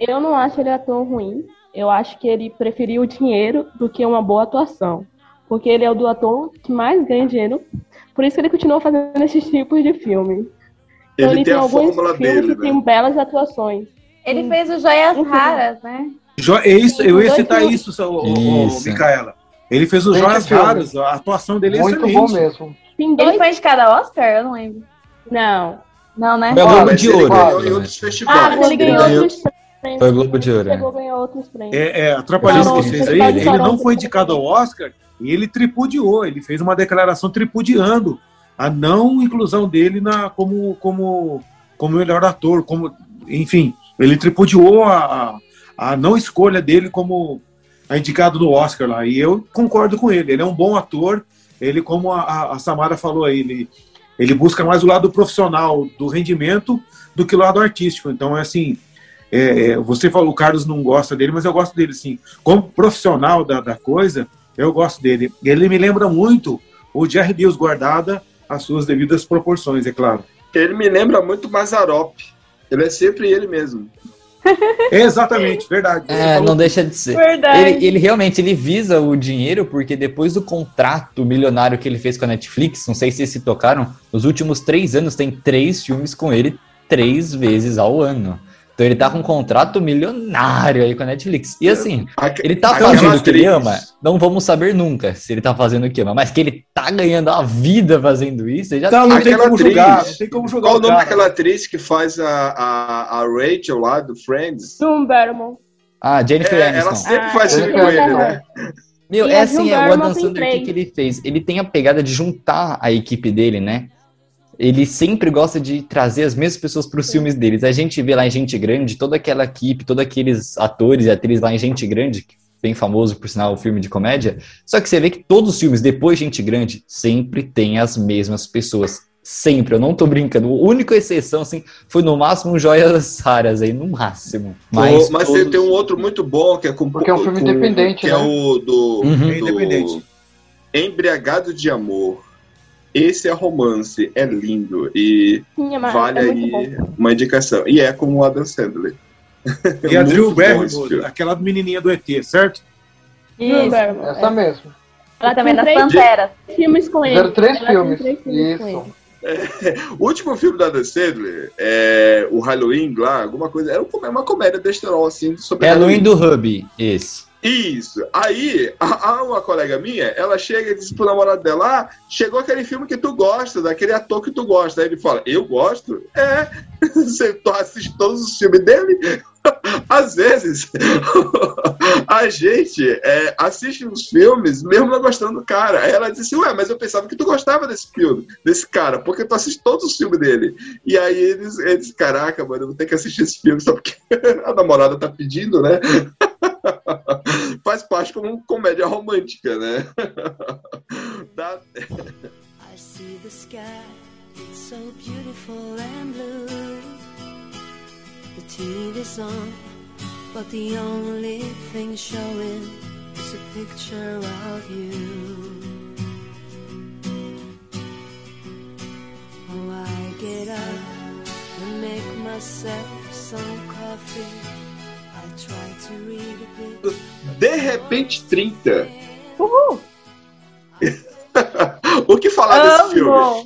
Eu não acho ele ator ruim. Eu acho que ele preferiu o dinheiro do que uma boa atuação. Porque ele é o do ator que mais ganha dinheiro. Por isso que ele continua fazendo esses tipos de filme. Então Ele, tem a alguns fórmula filmes dele, que né? tem belas atuações. Ele fez o Joias. Raras, né? Jo- é isso, eu ia citar filmes. isso, Isso. Micaela. Ele fez os Muito Joias filme. Raras, a atuação dele é Muito excelente. bom mesmo. Tem Ele foi indicado ao Oscar? Eu não lembro. Não. Não, né? Foi a Ó, Globo de ele Ouro. ganhou né? outros Ah, ele ganhou ganhou- outros prêmios. Foi o Globo de Ouro, Chegou é. a ganhar outros prêmios. É, é, Atrapalhando Não, vocês aí, ele não, não não. foi indicado ao Oscar e ele tripudiou, ele fez uma declaração tripudiando a não inclusão dele na, como, como, como melhor ator, como, enfim, ele tripudiou a, a, não escolha dele como a indicado no Oscar lá. E eu concordo com ele. Ele é um bom ator. Ele, como a, a Samara falou aí, ele, ele busca mais o lado profissional do rendimento do que o lado artístico. Então, é assim, é, é, você falou, o Carlos não gosta dele, mas eu gosto dele sim. Como profissional da, da coisa, eu gosto dele. Ele me lembra muito o Jerry Deus guardada as suas devidas proporções, é claro. Ele me lembra muito Mazarop. Ele é sempre ele mesmo. Exatamente, verdade. É, não deixa de ser. Verdade. Ele, ele realmente ele visa o dinheiro porque depois do contrato milionário que ele fez com a Netflix, não sei se se tocaram, nos últimos três anos tem três filmes com ele três vezes ao ano. Então ele tá com um contrato milionário aí com a Netflix. E assim, Aque- ele tá fazendo o que ele ama? Não vamos saber nunca se ele tá fazendo o que ama, mas que ele tá ganhando a vida fazendo isso, ele já Então, não tem Aquela como atriz. julgar, não tem como julgar Qual o nome cara. daquela atriz que faz a, a, a Rachel lá do Friends? June Barrymore. Ah, Jennifer É, Aniston. ela sempre Ah, faz filme com ele, né? Meu, E é assim, é, o Adam tem Sandler, o que, que ele fez? Ele tem a pegada de juntar a equipe dele, né? Ele sempre gosta de trazer as mesmas pessoas para os filmes deles. A gente vê lá em Gente Grande, toda aquela equipe, todos aqueles atores e atrizes lá em Gente Grande, que bem famoso, por sinal, o filme de comédia. Só que você vê que todos os filmes, depois de Gente Grande, sempre tem as mesmas pessoas. Sempre, eu não tô brincando. A única exceção, assim, foi no máximo Joias Raras aí, no máximo. Mas, Mas, mas todos- tem, tem um outro muito bom que é com Porque é um filme com- independente, que né? é o do, Uhum. do É independente. Embriagado de Amor. Esse é romance, é lindo e Tinha, mas vale é aí bom. uma indicação. E é com o Adam Sandler. E a Muito Drew Barrymore, aquela menininha do ET, certo? Isso. Essa mesmo. Ela Também das três Panteras. filmes com ele. Fizeram três Ela filmes. três filmes com Isso. ele. O último filme da Adam Sandler, é, o Halloween lá, alguma coisa, era um- uma comédia besterol assim sobre Halloween do Hub, esse. Isso. Aí, uma colega minha, ela chega e diz pro namorado dela: ah, chegou aquele filme que tu gosta, daquele ator que tu gosta. Aí ele fala: Eu gosto? É. Você assiste todos os filmes dele? Às vezes, a gente é, assiste os filmes mesmo não gostando do cara. Aí ela disse: Ué, mas eu pensava que tu gostava desse filme, desse cara, porque tu assiste todos os filmes dele. E aí eles, eles caraca, mano, eu vou ter que assistir esse filme só porque a namorada tá pedindo, né? Faz parte como comédia romântica, né? Dá- I see the sky, so beautiful and blue. The on, but the only thing showing is a picture of you. Oh, I get up and make myself some coffee. De repente 30. Uhul! o que falar desse filme? Amo!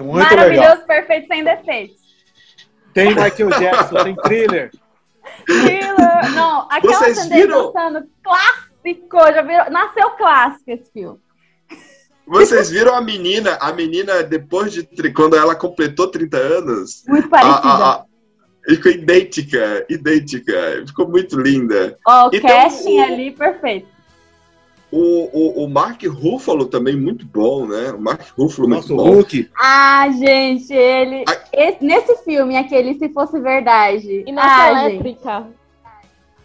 Muito legal. Maravilhoso, perfeito, sem defeitos. Tem Michael Jackson, tem thriller. Thriller. Não, aquela Vocês viram? dançando clássico, já virou, nasceu clássico esse filme. Vocês viram a menina, a menina depois de quando ela completou 30 anos, Muito a, parecida. a, a, ficou idêntica, idêntica, ficou muito linda. Ó, o Então, casting o- ali, perfeito. O, o, o Mark Ruffalo também muito bom, né? O Mark Ruffalo muito Nosso bom. Hulk. Ah, gente, ele. Ai. esse- nesse filme, aquele Se Fosse Verdade. E na ah, gente.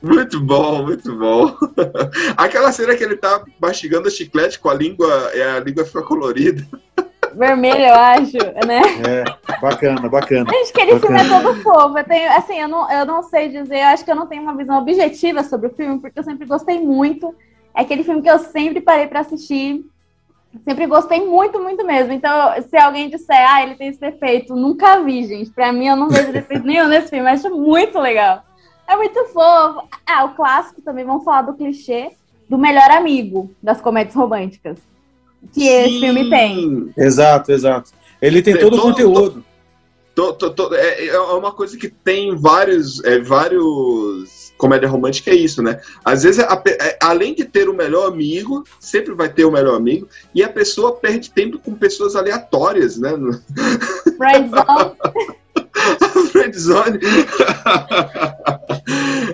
Muito bom, muito bom. Aquela cena que ele tá mastigando chiclete com a língua, e a língua fica colorida. Vermelho, eu acho, né? É, bacana, bacana. Gente, aquele Bacana. filme é todo fofo. Eu tenho, assim, eu não, eu não sei dizer, eu acho que eu não tenho uma visão objetiva sobre o filme, porque eu sempre gostei muito. É aquele filme que eu sempre parei pra assistir. Sempre gostei muito, muito mesmo. Então, se alguém disser, ah, ele tem esse defeito, nunca vi, gente. Pra mim, eu não vejo defeito nenhum nesse filme. Acho muito legal. É muito fofo. Ah, o clássico também, vamos falar do clichê do melhor amigo das comédias românticas. Que esse Sim. filme tem. Exato, exato. Ele tem Tem todo o todo- conteúdo. Tô- tô- tô- é, é uma coisa que tem vários, é, vários comédia romântica é isso, né? Às vezes, a é, além de ter o melhor amigo, sempre vai ter o melhor amigo, e a pessoa perde tempo com pessoas aleatórias, né? Friendzone. Friendzone.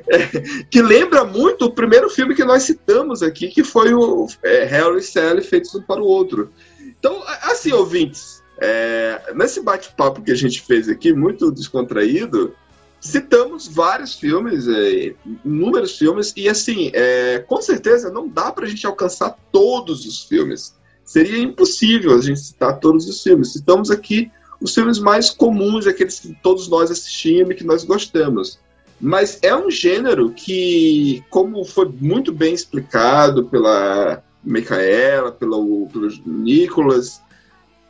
É, que lembra muito o primeiro filme que nós citamos aqui, que foi o é, Harry e Sally feitos um para o outro. Então, a- assim, ouvintes, É, nesse bate-papo que a gente fez aqui, muito descontraído, citamos vários filmes, é, inúmeros filmes, e assim, é, com certeza não dá pra gente alcançar todos os filmes. Seria impossível a gente citar todos os filmes. Citamos aqui os filmes mais comuns, aqueles que todos nós assistimos e que nós gostamos. Mas é um gênero que, como foi muito bem explicado pela Micaela, pelo, pelo Nicolas,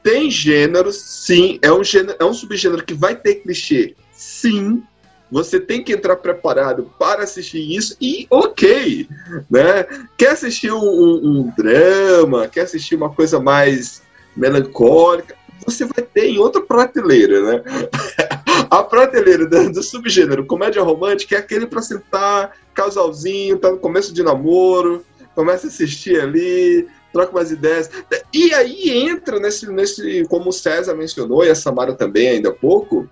tem gêneros, sim, é um, gênero, é um subgênero que vai ter clichê, sim. Você tem que entrar preparado para assistir isso e ok, né? Quer assistir um, um, um drama, quer assistir uma coisa mais melancólica, você vai ter em outra prateleira, né? A prateleira do, do subgênero comédia romântica é aquele para sentar, casalzinho, tá no começo de namoro, começa a assistir ali, troca umas ideias. E aí entra nesse, nesse como o César mencionou, e a Samara também ainda há pouco,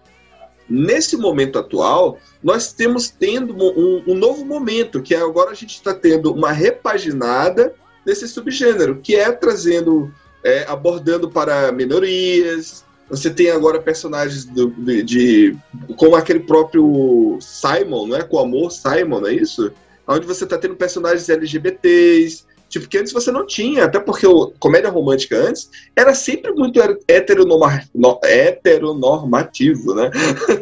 nesse momento atual, nós temos tendo um, um novo momento, que é agora a gente está tendo uma repaginada desse subgênero, que é trazendo, é, abordando para minorias. Você tem agora personagens do, de, de, como aquele próprio Simon, não é? Com o amor Simon, não é isso? Onde você está tendo personagens LGBTs, Tipo, que antes você não tinha, até porque o comédia romântica antes era sempre muito heteronorma, no, heteronormativo, né?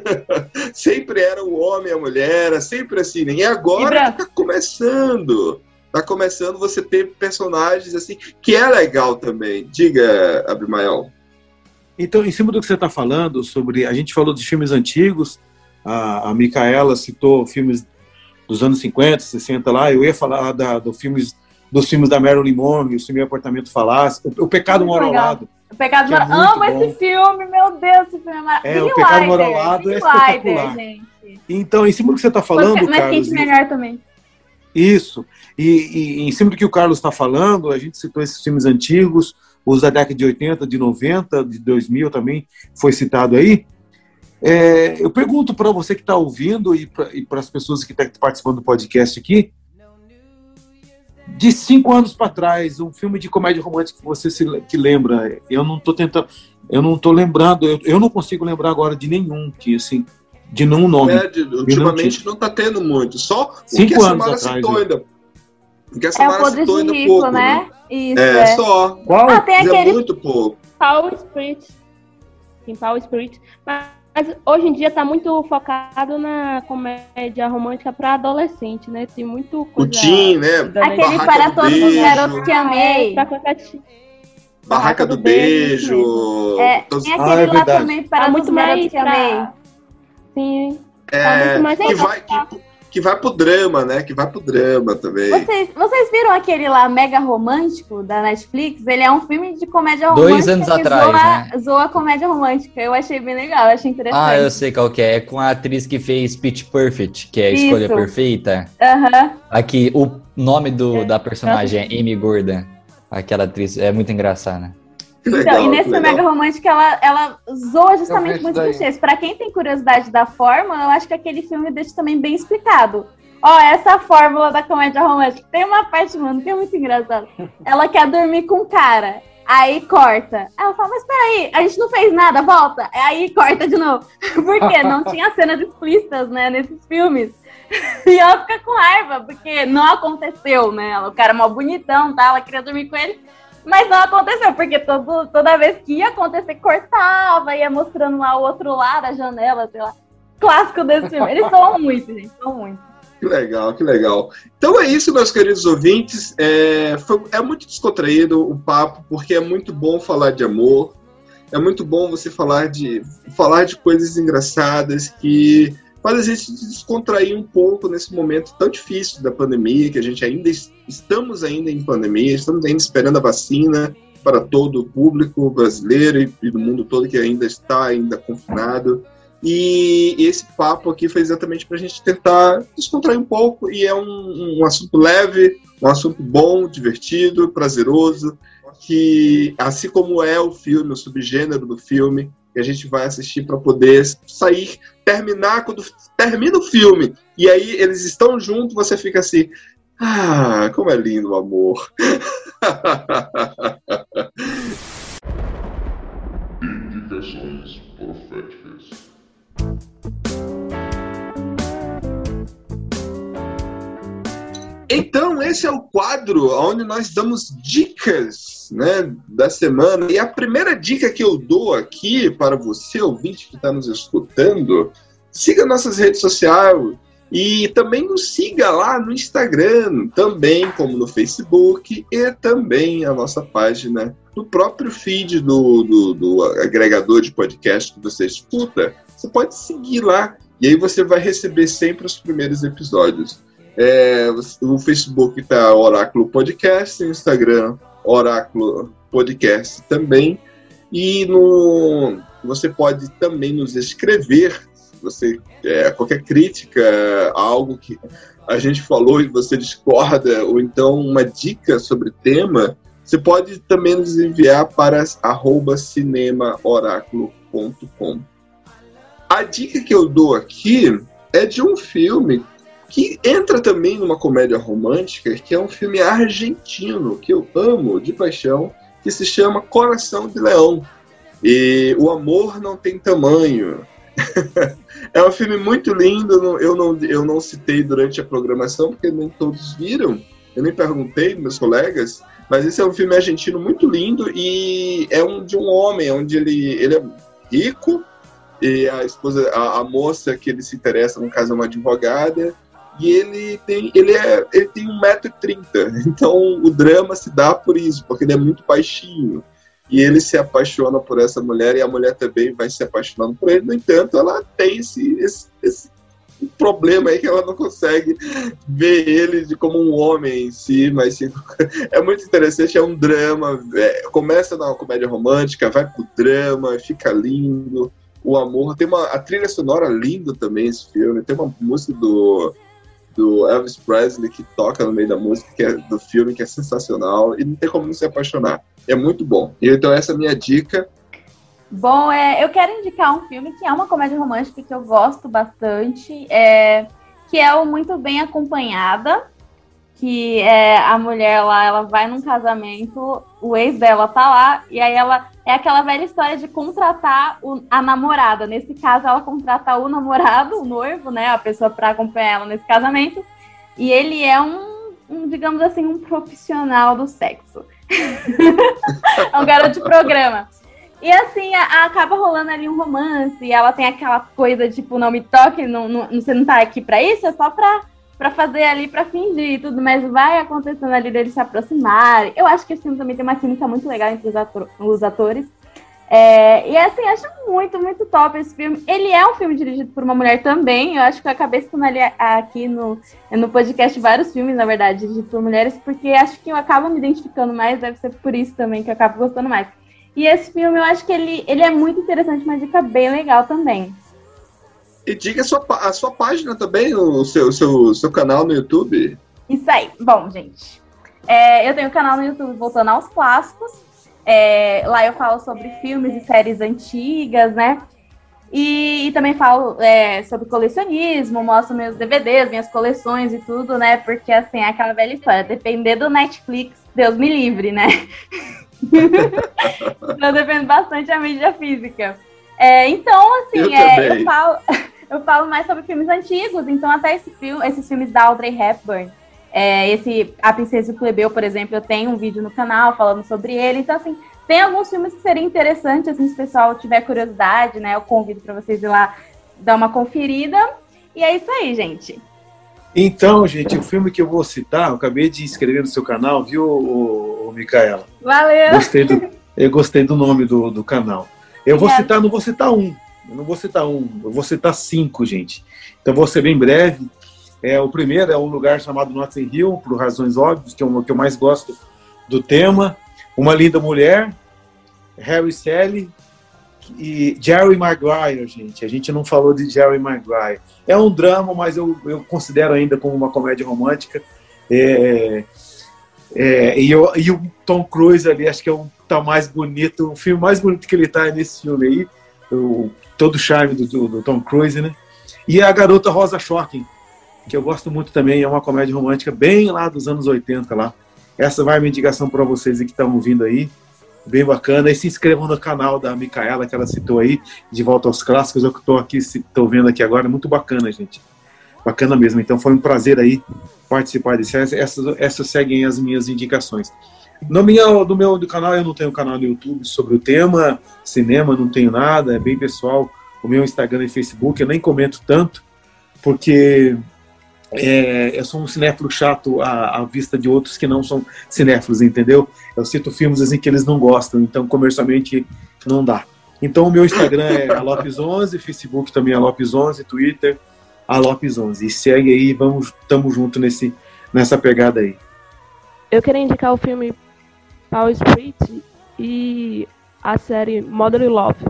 sempre era o homem e a mulher, sempre assim. Né? E agora está começando. Tá começando você ter personagens assim, que é legal também. Diga, Abimael. Então, em cima do que você está falando sobre. A gente falou de filmes antigos, a, a Micaela citou filmes dos anos 50, 60 lá, eu ia falar da, do filmes dos filmes da Marilyn Monroe, o filme Apartamento Falácio, o, o Pecado Mora ao Lado. O Pecado Mora... É Amo bom. esse filme, meu Deus, esse filme é maravilhoso. É, o Pecado Mora ao Lado é espetacular. gente. Então, em cima do que você está falando, Mas Carlos... Mas melhor também. Isso. E, e, em cima do que o Carlos está falando, a gente citou esses filmes antigos, os da década de 80, de 90, de 2000 também foi citado aí. É, eu pergunto para você que está ouvindo e para as pessoas que estão tá participando do podcast aqui, de cinco anos para trás, um filme de comédia romântica que você se que lembra. Eu não tô tentando, eu não tô lembrando, eu, eu não consigo lembrar agora de nenhum que assim, de nenhum nome. É, de, ultimamente não, não tá tendo muito, só cinco o que a anos atrás, citou ainda. Porque a é o Podre de Rico, pouco, né? né? Isso, é, é, só. Qual? Ah, tem aquele... É muito pouco. Power Spirit. Tem Power Spirit. Mas mas hoje em dia está muito focado na comédia romântica para adolescente, né? Tem muito coisa. O Teen, né? Aquele Barraca para todos beijo. os garotos que amei. É, Barraca, Barraca do, do Beijo. beijo. É, Todos... tem aquele ah, é lá também para tá muito mais que amei. Sim. É, tá que vai, que, que vai pro drama, né? Que vai pro drama também. Vocês, vocês viram aquele lá mega romântico da Netflix? Ele é um filme de comédia romântica. Dois anos atrás, zoa, né? Zoa comédia romântica. Eu achei bem legal, eu achei interessante. Ah, eu sei qual que é. É com a atriz que fez Pitch Perfect, que é a escolha Isso. perfeita. Aham. Uhum. Aqui, o nome do, é. da personagem é Amy Gordon. Aquela atriz é muito engraçada. Então, legal, e nesse Mega Romântico ela, ela zoa justamente muitos clichês. Pra quem tem curiosidade da forma, eu acho que aquele filme deixa também bem explicado. Ó, essa fórmula da comédia romântica. Tem uma parte, mano, que é muito engraçada. Ela quer dormir com o cara. Aí corta. Ela fala, mas peraí, a gente não fez nada, volta. Aí corta de novo. Porque não tinha cenas explícitas, né, nesses filmes. E ela fica com raiva, porque não aconteceu, né? O cara é mó bonitão, tá? Ela queria dormir com ele. Mas não aconteceu, porque todo, toda vez que ia acontecer, cortava, ia mostrando lá o outro lado, a janela, sei lá. Clássico desse filme. Eles são muito, gente, são muito. Que legal, que legal. Então é isso, meus queridos ouvintes. É, foi, é muito descontraído o papo, porque é muito bom falar de amor. É muito bom você falar de, falar de coisas engraçadas que faz a gente descontrair um pouco nesse momento tão difícil da pandemia, que a gente ainda estamos ainda em pandemia, estamos ainda esperando a vacina para todo o público brasileiro e, do mundo todo que ainda está ainda confinado. E esse papo aqui foi exatamente para a gente tentar descontrair um pouco. E é um, um, assunto leve, um assunto bom, divertido, prazeroso. Que, assim como é o filme, o subgênero do filme, que a gente vai assistir para poder sair, terminar quando termina o filme. E aí eles estão juntos, você fica assim. Ah, como é lindo o amor. Visões Proféticas. Então, esse é o quadro onde nós damos dicas né, da semana. E a primeira dica que eu dou aqui para você, ouvinte que está nos escutando, siga nossas redes sociais e também nos siga lá no Instagram, também como no Facebook e também a nossa página no próprio feed do, do, do agregador de podcast que você escuta. Você pode seguir lá e aí você vai receber sempre os primeiros episódios. É, o Facebook está Oráculo Podcast, o Instagram Oráculo Podcast também. E no, você pode também nos escrever, você é, qualquer crítica, algo que a gente falou e você discorda, ou então uma dica sobre tema, você pode também nos enviar para arroba cinemaoráculo.com. A dica que eu dou aqui é de um filme que entra também numa comédia romântica, que é um filme argentino que eu amo de paixão, que se chama Coração de Leão. E o amor não tem tamanho. é um filme muito lindo, eu não, eu não citei durante a programação, porque nem todos viram. Eu nem perguntei meus colegas, mas esse é um filme argentino muito lindo e é um de um homem onde ele, ele é rico e a esposa, a, a moça que ele se interessa no caso é uma advogada e ele tem, ele é, ele tem 1,30m. Então o drama se dá por isso, porque ele é muito baixinho. E ele se apaixona por essa mulher e a mulher também vai se apaixonando por ele. No entanto, ela tem esse, esse, esse problema aí que ela não consegue ver ele de como um homem em si, mas sim, é muito interessante, é um drama, é, começa na comédia romântica, vai pro drama, fica lindo, o amor, tem uma a trilha sonora linda também esse filme, tem uma música do do Elvis Presley que toca no meio da música, que é do filme, que é sensacional, e não tem como não se apaixonar. É muito bom. Então essa é a minha dica. Bom, é, eu quero indicar um filme que é uma comédia romântica que eu gosto bastante, é, que é o Muito Bem Acompanhada, que é a mulher lá, ela vai num casamento, o ex dela tá lá, e aí ela é aquela velha história de contratar o, a namorada. Nesse caso, ela contrata o namorado, o noivo, né? A pessoa para acompanhar ela nesse casamento. E ele é um, um digamos assim, um profissional do sexo. é um garoto de programa. E assim, a, a, acaba rolando ali um romance, e ela tem aquela coisa, tipo, não me toque, não, não, você não tá aqui pra isso, é só pra para fazer ali, para fingir e tudo, mas vai acontecendo ali deles se aproximarem. Eu acho que esse filme também tem uma química muito legal entre os, ator os atores. É, e assim, acho muito, muito top esse filme. Ele é um filme dirigido por uma mulher também. Eu acho que eu acabei citando ali aqui no, no podcast vários filmes, na verdade, dirigidos por mulheres, porque acho que eu acabo me identificando mais, deve ser por isso também que eu acabo gostando mais. E esse filme eu acho que ele, ele é muito interessante, uma dica bem legal também. E diga a sua, a sua página também, o seu, seu, seu canal no YouTube. Isso aí. Bom, gente. É, eu tenho um canal no YouTube voltando aos clássicos. É, lá eu falo sobre filmes e séries antigas, né? E, e também falo é, sobre colecionismo, mostro meus DVDs, minhas coleções e tudo, né? Porque assim, é aquela velha história. Depender do Netflix, Deus me livre, né? eu dependo bastante da mídia física. É, então, assim, eu, é, eu, falo, eu falo mais sobre filmes antigos, então até esse filme, esses filmes da Audrey Hepburn, é, esse A Princesa e o Plebeu, por exemplo, eu tenho um vídeo no canal falando sobre ele. Então, assim, tem alguns filmes que seriam interessantes, assim, se o pessoal tiver curiosidade, né? Eu convido para vocês ir lá dar uma conferida. E é isso aí, gente. Então, gente, o filme que eu vou citar, eu acabei de inscrever no seu canal, viu, ô, ô, Micaela? Valeu! Gostei do, eu gostei do nome do, do canal. Eu vou citar, não vou citar um, eu não vou citar um, eu vou citar cinco, gente. Então vou ser bem breve. É, o primeiro é um lugar chamado Notting Hill, por razões óbvias, que é o que eu mais gosto do tema. Uma Linda Mulher, Harry Sally e Jerry Maguire, gente. A gente não falou de Jerry Maguire. É um drama, mas eu, eu considero ainda como uma comédia romântica. É, é, e, eu, e o Tom Cruise ali, acho que é o tá mais bonito, o filme mais bonito que ele tá é nesse filme aí, o, todo o charme do, do, Tom Cruise, né? E a garota Rosa Shocking, que eu gosto muito também, é uma comédia romântica bem lá dos anos 80 lá. Essa vai a minha indicação para vocês que estão ouvindo aí. bem bacana. E se inscrevam no canal da Micaela, que ela citou aí, de volta aos clássicos, eu que estou aqui, estou vendo aqui agora, muito bacana, gente. Bacana mesmo. Então foi um prazer aí participar disso. Essas, essas seguem as minhas indicações. No meu, do meu do canal, eu não tenho canal no YouTube sobre o tema cinema, não tenho nada, é bem pessoal. O meu Instagram e Facebook, eu nem comento tanto, porque é, eu sou um cinéfilo chato à, à, vista de outros que não são cinéfilos, entendeu? Eu cito filmes assim que eles não gostam, então comercialmente não dá. Então o meu Instagram é alopes11, Facebook também é alopes11, Twitter alopes11. E segue aí, vamos, tamo junto nesse, nessa pegada aí. Eu queria indicar o filme Power Street e a série Modern Love.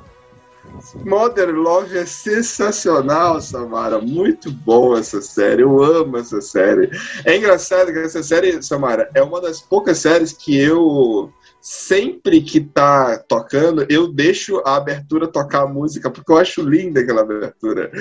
Modern Love é sensacional, Samara. Muito bom essa série. Eu amo essa série. É engraçado que essa série, Samara, é uma das poucas séries que eu sempre que tá tocando, eu deixo a abertura tocar a música, porque eu acho linda aquela abertura.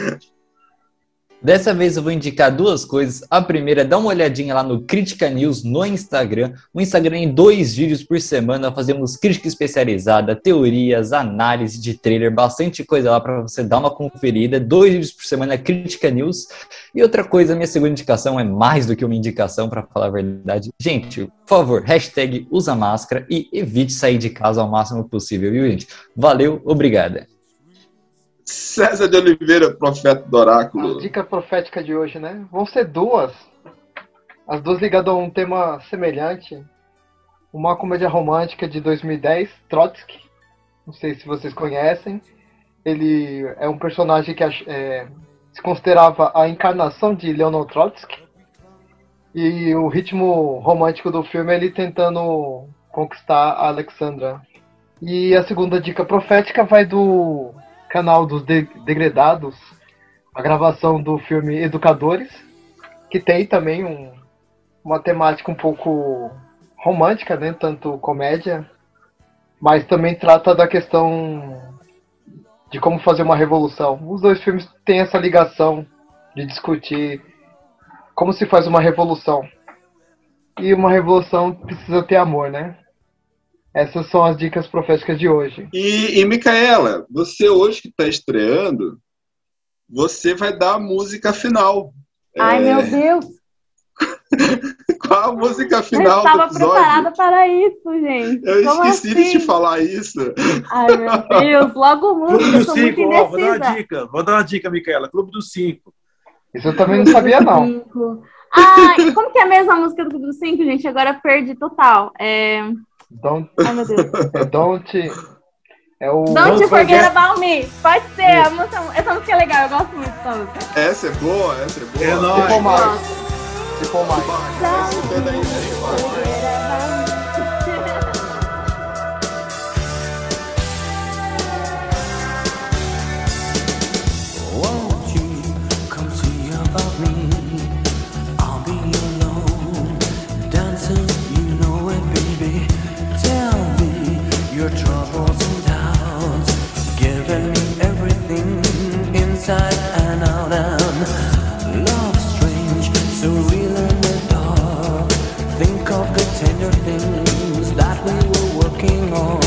Dessa vez eu vou indicar duas coisas. A primeira, dá uma olhadinha lá no Crítica News no Instagram. O Instagram em dois vídeos por semana fazemos crítica especializada, teorias, análise de trailer, bastante coisa lá para você dar uma conferida. Dois vídeos por semana, Crítica News. E outra coisa, minha segunda indicação é mais do que uma indicação, para falar a verdade. Gente, por favor, hashtag usa máscara e evite sair de casa ao máximo possível, viu, gente? Valeu, obrigada. César de Oliveira, profeta do oráculo. A dica profética de hoje, né? Vão ser duas. As duas ligadas a um tema semelhante. Uma comédia romântica de 2010, Trotsky. Não sei se vocês conhecem. Ele é um personagem que é, se considerava a encarnação de Leonel Trotsky. E o ritmo romântico do filme é ele tentando conquistar a Alexandra. E a segunda dica profética vai do canal dos Degredados, a gravação do filme Educadores, que tem também um, uma temática um pouco romântica, né? Tanto comédia, mas também trata da questão de como fazer uma revolução. Os dois filmes têm essa ligação de discutir como se faz uma revolução. E uma revolução precisa ter amor, né? Essas são as dicas proféticas de hoje. E, e Micaela, você hoje que está estreando, você vai dar a música final. Ai, é... meu Deus! Qual a música final Eu estava preparada para isso, gente. Eu Como esqueci assim? de te falar isso. Ai, meu Deus, logo música, Clube dos Cinco, ó, vou dar uma dica. Vou dar uma dica, Micaela. Clube dos Cinco. Isso eu também não sabia, não. Cinco. Ah, e como que é mesmo a música do Clube dos Cinco, gente? Agora eu perdi total. É... Don't, Ai, meu Deus. é don't. É o. Don't forget- forget about me. Pode ser. A música, essa música é legal, eu gosto muito dessa música. Essa é boa, essa é boa. É nóis. Se for mais. Se for mais. Vai citando aí, your troubles and doubts, giving me everything inside and out. And love strange, so real in the dark. Think of the tender things that we were working on.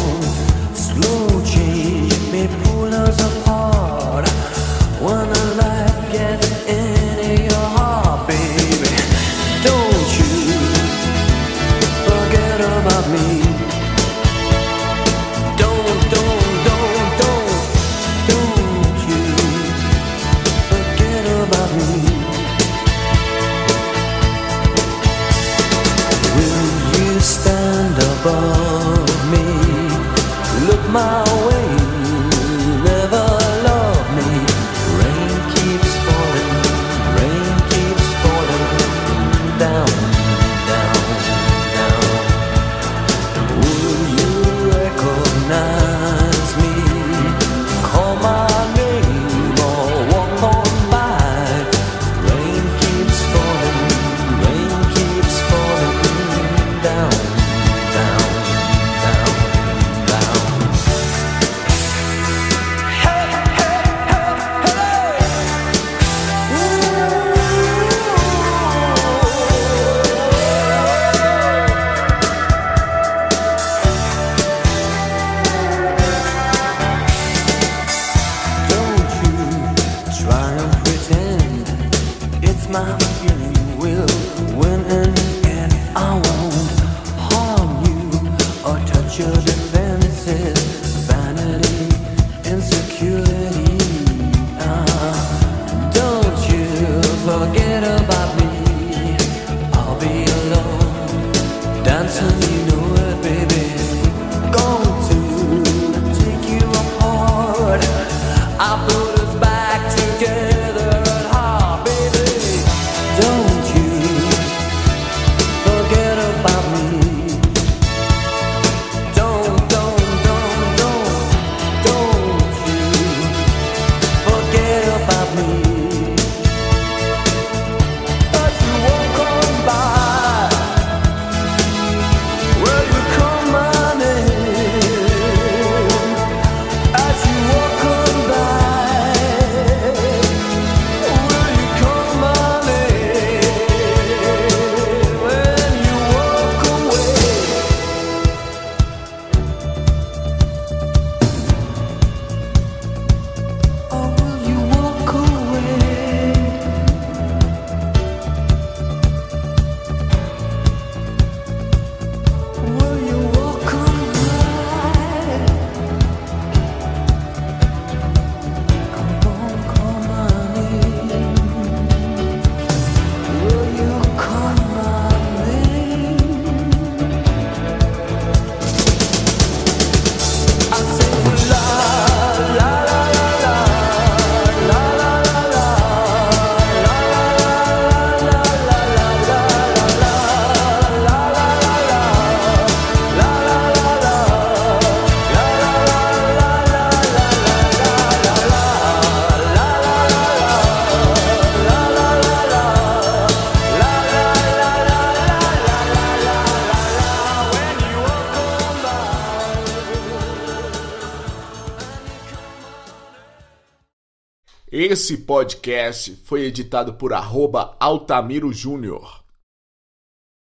Esse podcast foi editado por arroba Altamiro Júnior.